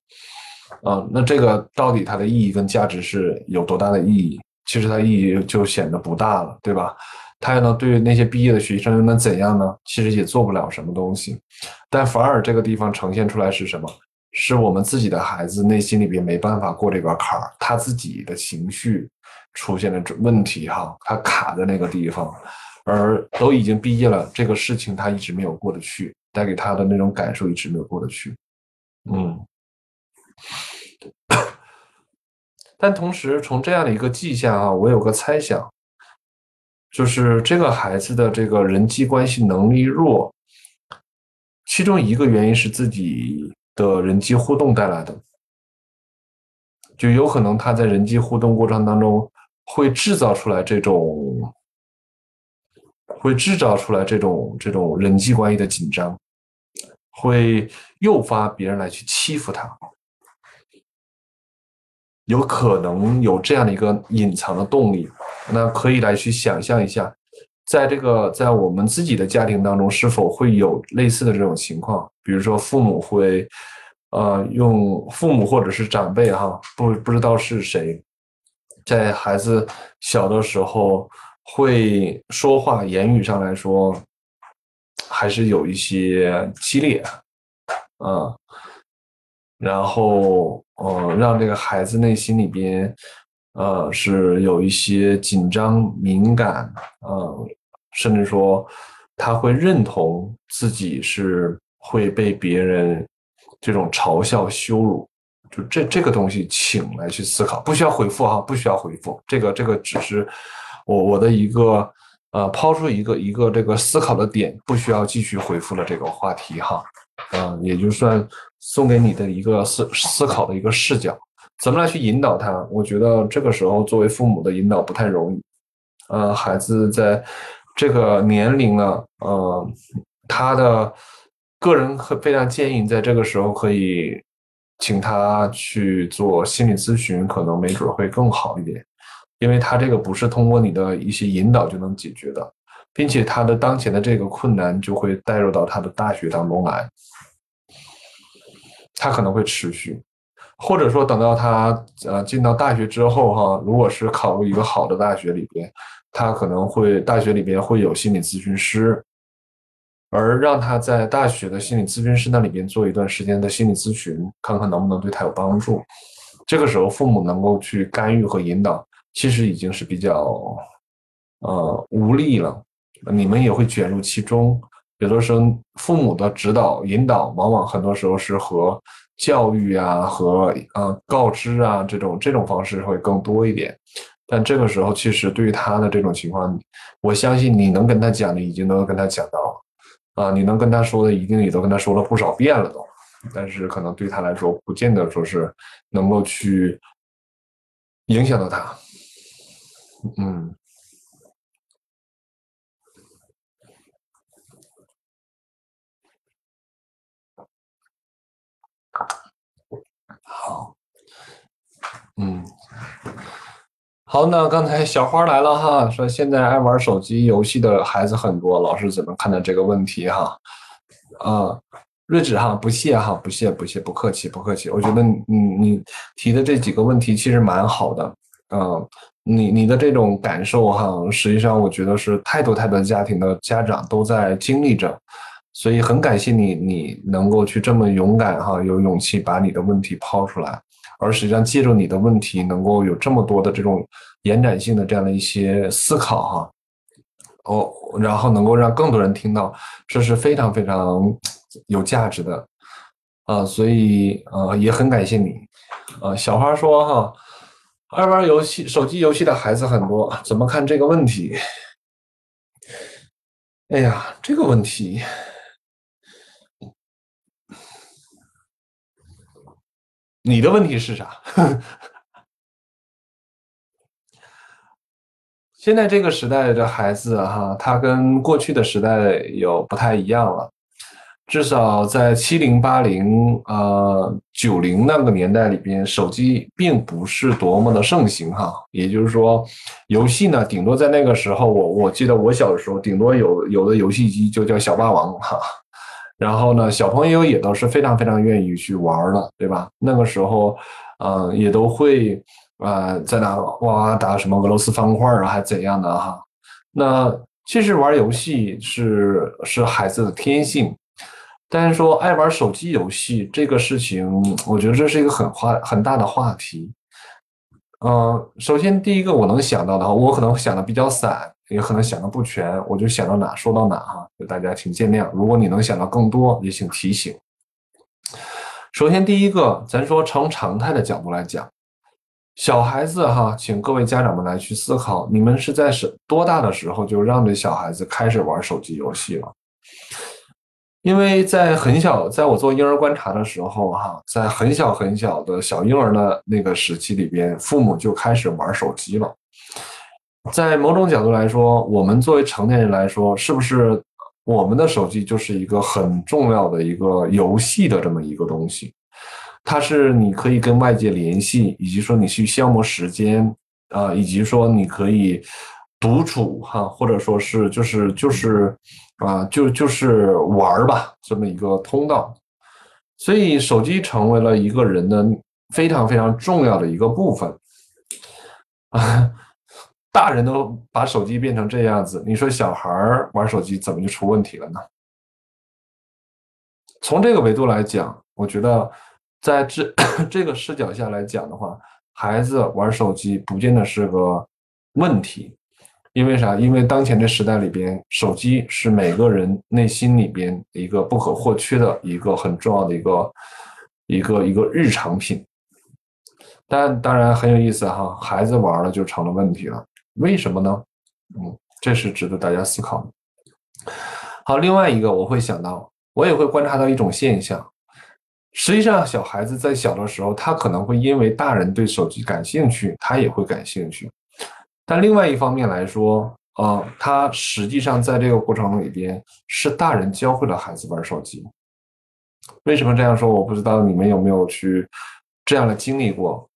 啊，那这个到底它的意义跟价值是有多大的意义？其实它意义就显得不大了，对吧？他又能对那些毕业的学生又能怎样呢？其实也做不了什么东西，但反而这个地方呈现出来是什么？是我们自己的孩子内心里边没办法过这个坎儿，他自己的情绪出现了问题哈，他卡在那个地方。而都已经毕业了，这个事情他一直没有过得去，带给他的那种感受一直没有过得去。嗯，但同时从这样的一个迹象啊，我有个猜想，就是这个孩子的这个人际关系能力弱，其中一个原因是自己的人际互动带来的，就有可能他在人际互动过程当中会制造出来这种。会制造出来这种这种人际关系的紧张，会诱发别人来去欺负他，有可能有这样的一个隐藏的动力。那可以来去想象一下，在这个在我们自己的家庭当中，是否会有类似的这种情况？比如说父母会，呃，用父母或者是长辈哈，不不知道是谁，在孩子小的时候。会说话，言语上来说，还是有一些激烈，啊，然后，呃，让这个孩子内心里边，呃，是有一些紧张、敏感，呃，甚至说他会认同自己是会被别人这种嘲笑、羞辱，就这这个东西，请来去思考，不需要回复哈，不需要回复，这个这个只是。我我的一个呃抛出一个一个这个思考的点，不需要继续回复了这个话题哈，嗯，也就算送给你的一个思思考的一个视角，怎么来去引导他？我觉得这个时候作为父母的引导不太容易，呃，孩子在这个年龄呢，呃，他的个人非常建议在这个时候可以请他去做心理咨询，可能没准会更好一点。因为他这个不是通过你的一些引导就能解决的，并且他的当前的这个困难就会带入到他的大学当中来，他可能会持续，或者说等到他呃进到大学之后哈，如果是考入一个好的大学里边，他可能会大学里边会有心理咨询师，而让他在大学的心理咨询师那里边做一段时间的心理咨询，看看能不能对他有帮助。这个时候，父母能够去干预和引导，其实已经是比较呃无力了。你们也会卷入其中。有的时候，父母的指导引导，往往很多时候是和教育啊、和呃告知啊这种这种方式会更多一点。但这个时候，其实对于他的这种情况，我相信你能跟他讲的，已经能跟他讲到了啊，你能跟他说的，一定也都跟他说了不少遍了都。但是可能对他来说，不见得说是能够去影响到他，嗯。嗯，好，那刚才小花来了哈，说现在爱玩手机游戏的孩子很多，老师怎么看待这个问题哈？啊，睿智哈，不谢哈，不谢不谢，不客气不客气。我觉得你你提的这几个问题其实蛮好的，嗯，你你的这种感受哈，实际上我觉得是太多太多家庭的家长都在经历着。所以很感谢你，你能够去这么勇敢哈，有勇气把你的问题抛出来，而实际上借助你的问题，能够有这么多的这种延展性的这样的一些思考哈，哦，然后能够让更多人听到，这是非常非常有价值的啊，所以呃也很感谢你，呃，小花说哈，爱玩游戏手机游戏的孩子很多，怎么看这个问题？哎呀，这个问题。你的问题是啥？现在这个时代的孩子哈，他跟过去的时代有不太一样了。至少在七零八零呃九零那个年代里边，手机并不是多么的盛行哈。也就是说，游戏呢，顶多在那个时候，我我记得我小的时候，顶多有有的游戏机就叫小霸王哈。然后呢，小朋友也都是非常非常愿意去玩的，对吧？那个时候，嗯，也都会啊，在那哇哇打什么俄罗斯方块啊，还怎样的哈？那其实玩游戏是是孩子的天性，但是说爱玩手机游戏这个事情，我觉得这是一个很话很大的话题。嗯，首先第一个我能想到的话，我可能想的比较散。也可能想的不全，我就想到哪说到哪哈，就大家请见谅。如果你能想到更多，也请提醒。首先，第一个，咱说从常态的角度来讲，小孩子哈，请各位家长们来去思考，你们是在是多大的时候就让这小孩子开始玩手机游戏了？因为在很小，在我做婴儿观察的时候哈，在很小很小的小婴儿的那个时期里边，父母就开始玩手机了。在某种角度来说，我们作为成年人来说，是不是我们的手机就是一个很重要的一个游戏的这么一个东西？它是你可以跟外界联系，以及说你去消磨时间啊，以及说你可以独处哈，或者说是就是就是啊，就就是玩儿吧这么一个通道。所以手机成为了一个人的非常非常重要的一个部分啊。大人都把手机变成这样子，你说小孩玩手机怎么就出问题了呢？从这个维度来讲，我觉得在这 这个视角下来讲的话，孩子玩手机不见得是个问题，因为啥？因为当前这时代里边，手机是每个人内心里边一个不可或缺的一个很重要的一个一个一个日常品。但当然很有意思哈，孩子玩了就成了问题了。为什么呢？嗯，这是值得大家思考的。好，另外一个我会想到，我也会观察到一种现象。实际上，小孩子在小的时候，他可能会因为大人对手机感兴趣，他也会感兴趣。但另外一方面来说，啊，他实际上在这个过程里边是大人教会了孩子玩手机。为什么这样说？我不知道你们有没有去这样的经历过。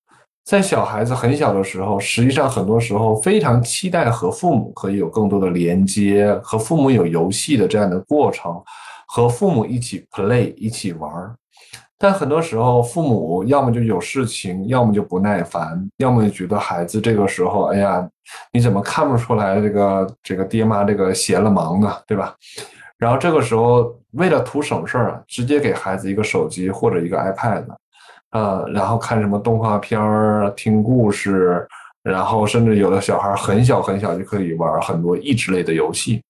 在小孩子很小的时候，实际上很多时候非常期待和父母可以有更多的连接，和父母有游戏的这样的过程，和父母一起 play 一起玩儿但很多时候，父母要么就有事情，要么就不耐烦，要么就觉得孩子这个时候，哎呀，你怎么看不出来这个这个爹妈这个闲了忙呢，对吧？然后这个时候，为了图省事儿啊，直接给孩子一个手机或者一个 iPad，呃，然后看什么动画片儿、听故事，然后甚至有的小孩很小很小就可以玩很多益智类的游戏。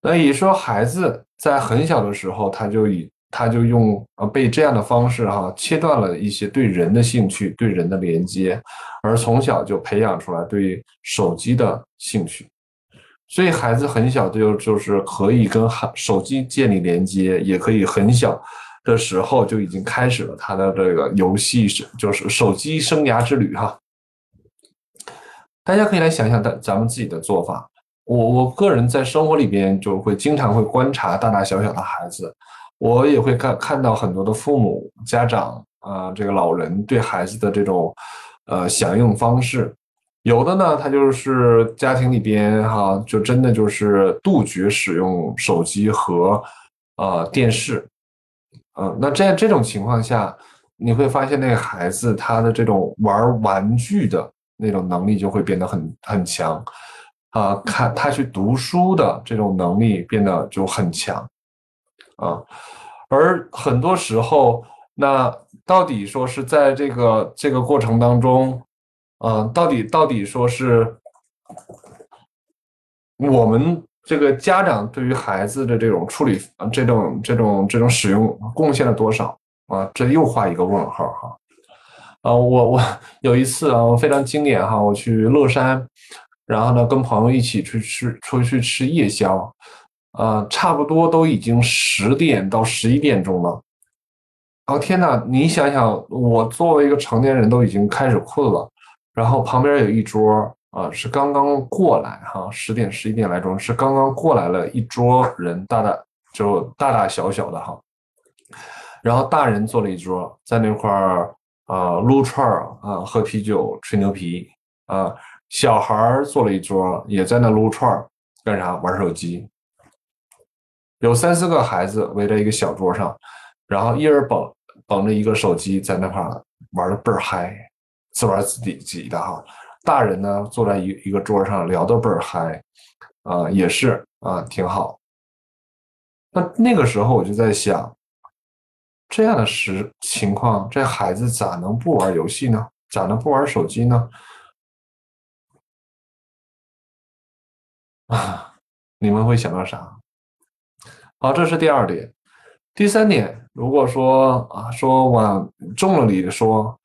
那也说孩子在很小的时候，他就以他就用呃被这样的方式哈切断了一些对人的兴趣、对人的连接，而从小就培养出来对手机的兴趣，所以孩子很小就就是可以跟手手机建立连接，也可以很小的时候就已经开始了他的这个游戏是就是手机生涯之旅哈。大家可以来想想咱咱们自己的做法。我我个人在生活里边就会经常会观察大大小小的孩子，我也会看看到很多的父母家长啊，这个老人对孩子的这种呃响应方式，有的呢他就是家庭里边哈，就真的就是杜绝使用手机和呃电视，嗯，那这样这种情况下，你会发现那个孩子他的这种玩玩具的那种能力就会变得很很强。啊，看他去读书的这种能力变得就很强，啊，而很多时候，那到底说是在这个这个过程当中，嗯，到底到底说是我们这个家长对于孩子的这种处理，这种这种这种使用贡献了多少啊？这又画一个问号哈。啊，我我有一次啊，非常经典哈，我去乐山。然后呢，跟朋友一起去吃，出去吃夜宵，啊，差不多都已经十点到十一点钟了。哦天哪，你想想，我作为一个成年人都已经开始困了，然后旁边有一桌啊，是刚刚过来哈，十点十一点来钟是刚刚过来了一桌人，大大就大大小小的哈，然后大人坐了一桌，在那块儿啊撸串儿啊，喝啤酒，吹牛皮啊。小孩儿坐了一桌，也在那撸串儿，干啥？玩手机。有三四个孩子围在一个小桌上，然后一人捧捧着一个手机在那块玩的倍儿嗨，自玩自己己的哈。大人呢坐在一一个桌上聊的倍儿嗨，啊，也是啊，挺好。那那个时候我就在想，这样的时情况，这孩子咋能不玩游戏呢？咋能不玩手机呢？啊，你们会想到啥？好，这是第二点。第三点，如果说啊，说往重了里说，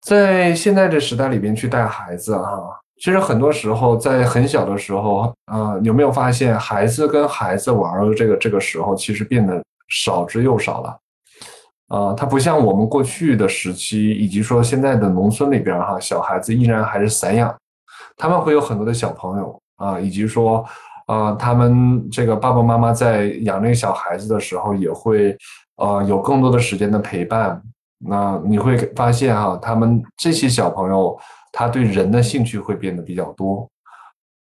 在现在这时代里边去带孩子啊，其实很多时候在很小的时候啊，有没有发现孩子跟孩子玩的这个这个时候，其实变得少之又少了。啊，它不像我们过去的时期，以及说现在的农村里边哈，小孩子依然还是散养，他们会有很多的小朋友。啊，以及说，啊，他们这个爸爸妈妈在养这个小孩子的时候，也会，呃，有更多的时间的陪伴。那你会发现哈，他们这些小朋友，他对人的兴趣会变得比较多。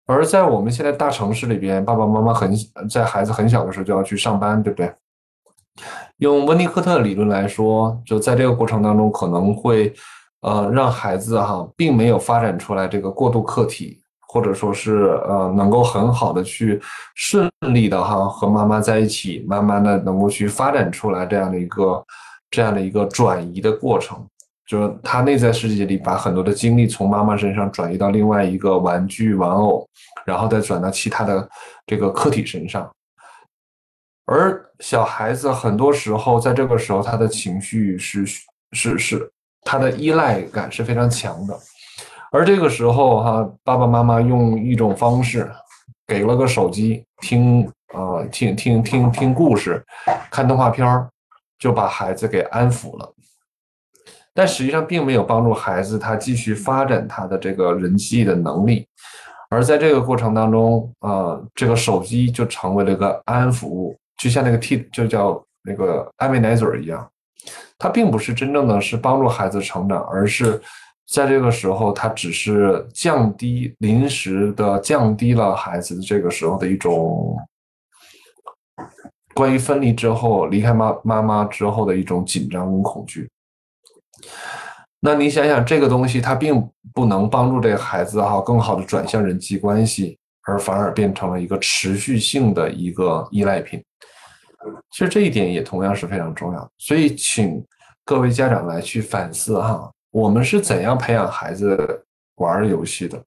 而在我们现在大城市里边，爸爸妈妈很在孩子很小的时候就要去上班，对不对？用温尼科特理论来说，就在这个过程当中，可能会，呃，让孩子哈，并没有发展出来这个过渡客体。或者说是呃，能够很好的去顺利的哈和妈妈在一起，慢慢的能够去发展出来这样的一个这样的一个转移的过程，就是他内在世界里把很多的精力从妈妈身上转移到另外一个玩具玩偶，然后再转到其他的这个客体身上，而小孩子很多时候在这个时候他的情绪是是是他的依赖感是非常强的。而这个时候，哈，爸爸妈妈用一种方式，给了个手机听，呃，听听听听故事，看动画片儿，就把孩子给安抚了。但实际上并没有帮助孩子他继续发展他的这个人际的能力。而在这个过程当中，啊，这个手机就成为了一个安抚物，就像那个替就叫那个安慰奶嘴一样，它并不是真正的是帮助孩子成长，而是。在这个时候，他只是降低临时的降低了孩子的这个时候的一种关于分离之后离开妈妈妈之后的一种紧张跟恐惧。那你想想，这个东西它并不能帮助这个孩子哈更好的转向人际关系，而反而变成了一个持续性的一个依赖品。其实这一点也同样是非常重要。所以，请各位家长来去反思哈，我们是怎样培养孩子玩游戏的？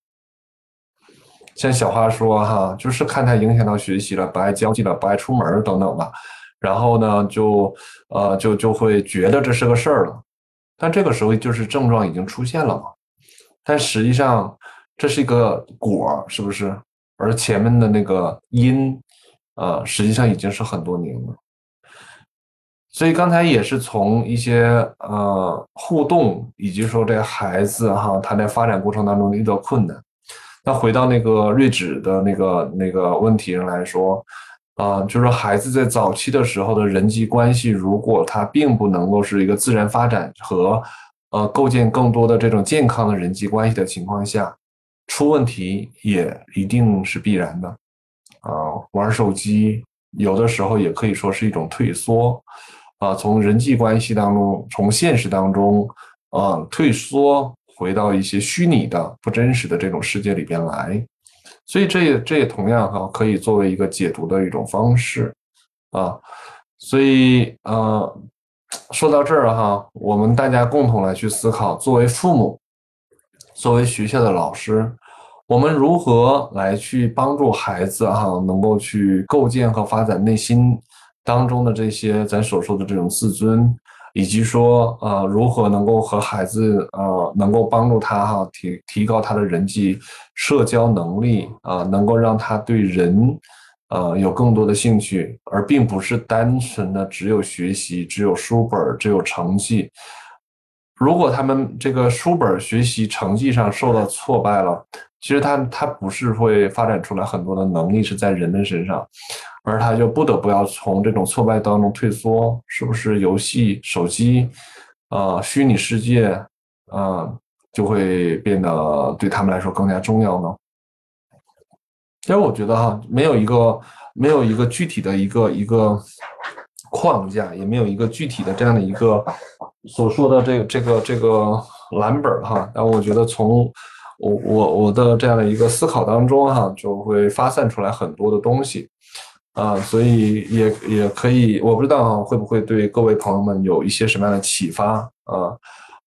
像小花说哈，就是看他影响到学习了，不爱交际了，不爱出门等等吧，然后呢，就呃就就会觉得这是个事儿了。但这个时候就是症状已经出现了嘛？但实际上这是一个果，是不是？而前面的那个因，呃，实际上已经是很多年了。所以刚才也是从一些呃互动，以及说这孩子哈他在发展过程当中遇到困难。那回到那个睿智的那个那个问题上来说。啊，就是孩子在早期的时候的人际关系，如果他并不能够是一个自然发展和呃构建更多的这种健康的人际关系的情况下，出问题也一定是必然的。啊，玩手机有的时候也可以说是一种退缩，啊，从人际关系当中，从现实当中啊退缩，回到一些虚拟的、不真实的这种世界里边来。所以这也这也同样哈，可以作为一个解读的一种方式，啊，所以呃，说到这儿哈，我们大家共同来去思考，作为父母，作为学校的老师，我们如何来去帮助孩子哈，能够去构建和发展内心当中的这些咱所说的这种自尊。以及说，呃，如何能够和孩子，呃，能够帮助他哈提提高他的人际社交能力啊，能够让他对人，呃，有更多的兴趣，而并不是单纯的只有学习，只有书本，只有成绩。如果他们这个书本学习成绩上受到挫败了，其实他他不是会发展出来很多的能力，是在人的身上。而他就不得不要从这种挫败当中退缩，是不是游戏、手机，啊，虚拟世界，啊，就会变得对他们来说更加重要呢？其实我觉得哈，没有一个没有一个具体的一个一个框架，也没有一个具体的这样的一个所说的这个这个这个蓝本哈。但我觉得从我我我的这样的一个思考当中哈，就会发散出来很多的东西。啊，所以也也可以，我不知道会不会对各位朋友们有一些什么样的启发啊？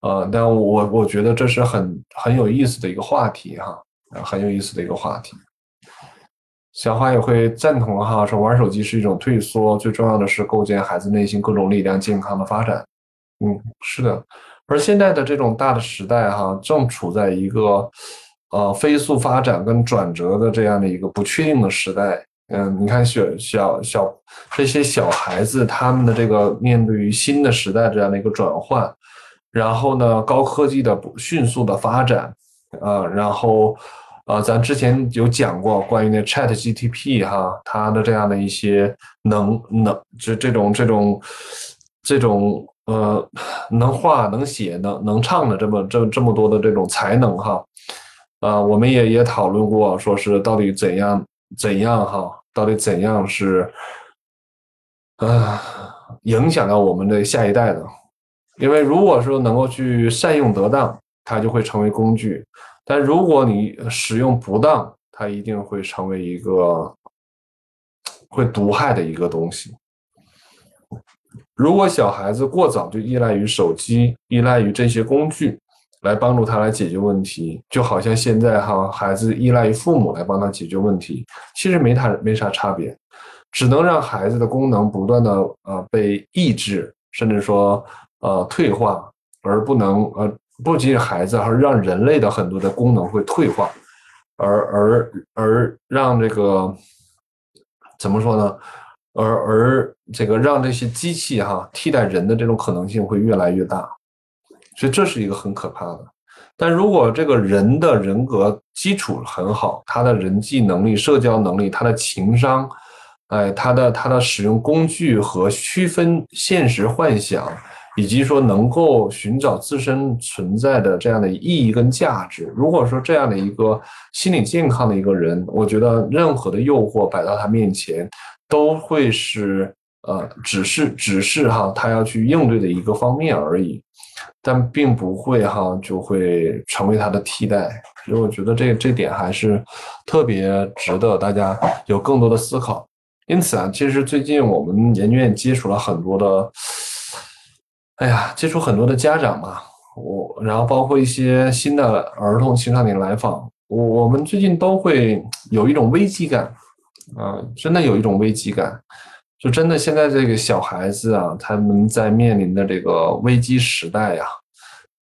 呃，但我我觉得这是很很有意思的一个话题哈，很有意思的一个话题。小花也会赞同哈，说玩手机是一种退缩，最重要的是构建孩子内心各种力量、健康的发展。嗯，是的。而现在的这种大的时代哈，正处在一个呃飞速发展跟转折的这样的一个不确定的时代。嗯，你看小小小这些小孩子，他们的这个面对于新的时代这样的一个转换，然后呢，高科技的迅速的发展，啊，然后，呃，咱之前有讲过关于那 Chat GTP 哈，它的这样的一些能能这这种这种这种呃能画能写能能唱的这么这这么多的这种才能哈，呃，我们也也讨论过，说是到底怎样怎样哈。到底怎样是，呃，影响到我们的下一代的？因为如果说能够去善用得当，它就会成为工具；但如果你使用不当，它一定会成为一个会毒害的一个东西。如果小孩子过早就依赖于手机，依赖于这些工具。来帮助他来解决问题，就好像现在哈，孩子依赖于父母来帮他解决问题，其实没他没啥差别，只能让孩子的功能不断的呃被抑制，甚至说呃退化，而不能呃不仅仅孩子，而让人类的很多的功能会退化，而而而让这个怎么说呢？而而这个让这些机器哈替代人的这种可能性会越来越大。所以这是一个很可怕的，但如果这个人的人格基础很好，他的人际能力、社交能力、他的情商，哎，他的他的使用工具和区分现实幻想，以及说能够寻找自身存在的这样的意义跟价值，如果说这样的一个心理健康的一个人，我觉得任何的诱惑摆到他面前，都会是呃，只是只是哈，他要去应对的一个方面而已，但并不会哈就会成为他的替代。所以我觉得这这点还是特别值得大家有更多的思考。因此啊，其实最近我们研究院接触了很多的，哎呀，接触很多的家长嘛，我然后包括一些新的儿童青少年来访，我我们最近都会有一种危机感，啊，真的有一种危机感，就真的现在这个小孩子啊，他们在面临的这个危机时代呀，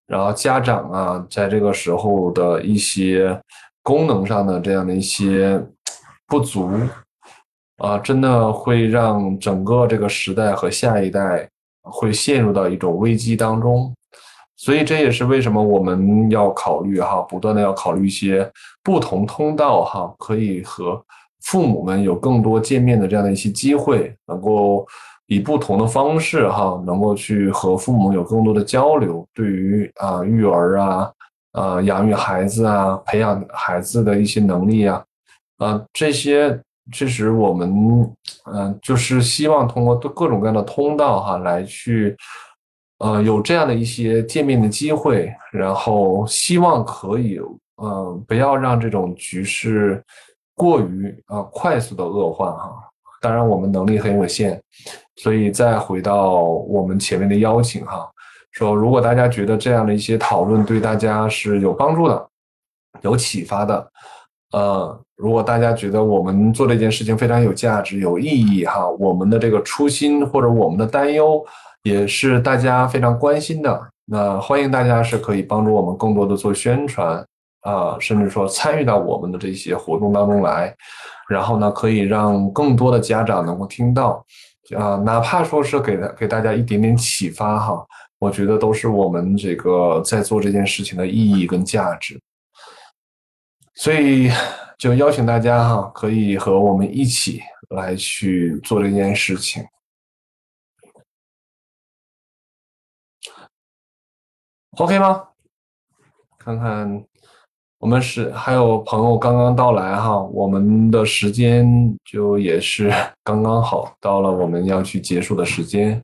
然后家长啊，在这个时候的一些功能上的这样的一些不足。啊，真的会让整个这个时代和下一代会陷入到一种危机当中，所以这也是为什么我们要考虑哈，不断的要考虑一些不同通道哈，可以和父母们有更多见面的这样的一些机会，能够以不同的方式哈，能够去和父母有更多的交流，对于啊育儿啊，啊养育孩子啊，培养孩子的一些能力啊，啊这些。其实我们，嗯，就是希望通过各种各样的通道哈，来去，呃，有这样的一些见面的机会，然后希望可以，嗯，不要让这种局势过于啊快速的恶化哈。当然，我们能力很有限，所以再回到我们前面的邀请哈，说如果大家觉得这样的一些讨论对大家是有帮助的、有启发的。呃，如果大家觉得我们做这件事情非常有价值、有意义哈，我们的这个初心或者我们的担忧也是大家非常关心的，那欢迎大家是可以帮助我们更多的做宣传啊，甚至说参与到我们的这些活动当中来，然后呢，可以让更多的家长能够听到，啊，哪怕说是给他给大家一点点启发哈，我觉得都是我们这个在做这件事情的意义跟价值。所以，就邀请大家哈，可以和我们一起来去做这件事情，OK 吗？看看我们是还有朋友刚刚到来哈，我们的时间就也是 刚刚好到了我们要去结束的时间，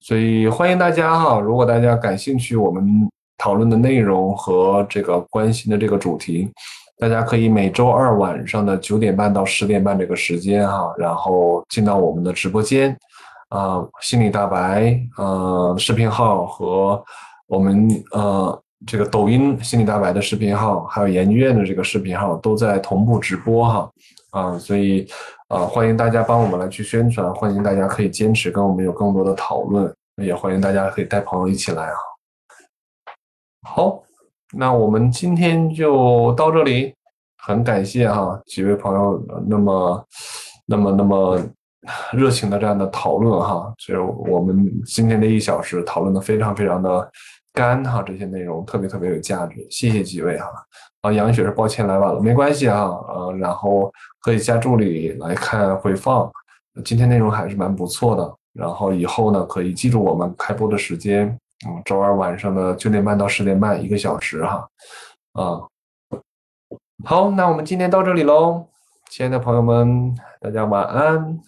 所以欢迎大家哈，如果大家感兴趣，我们讨论的内容和这个关心的这个主题。大家可以每周二晚上的九点半到十点半这个时间哈，然后进到我们的直播间，啊，心理大白，呃，视频号和我们呃这个抖音心理大白的视频号，还有研究院的这个视频号都在同步直播哈，啊，所以啊，欢迎大家帮我们来去宣传，欢迎大家可以坚持跟我们有更多的讨论，也欢迎大家可以带朋友一起来啊，好。那我们今天就到这里，很感谢哈几位朋友那么、那么、那么热情的这样的讨论哈，就是我们今天的一小时讨论的非常非常的干哈，这些内容特别特别有价值，谢谢几位哈。啊，杨雪是抱歉来晚了，没关系哈，呃，然后可以加助理来看回放，今天内容还是蛮不错的，然后以后呢可以记住我们开播的时间。嗯，周二晚上的九点半到十点半，一个小时哈，啊，好，那我们今天到这里喽，亲爱的朋友们，大家晚安。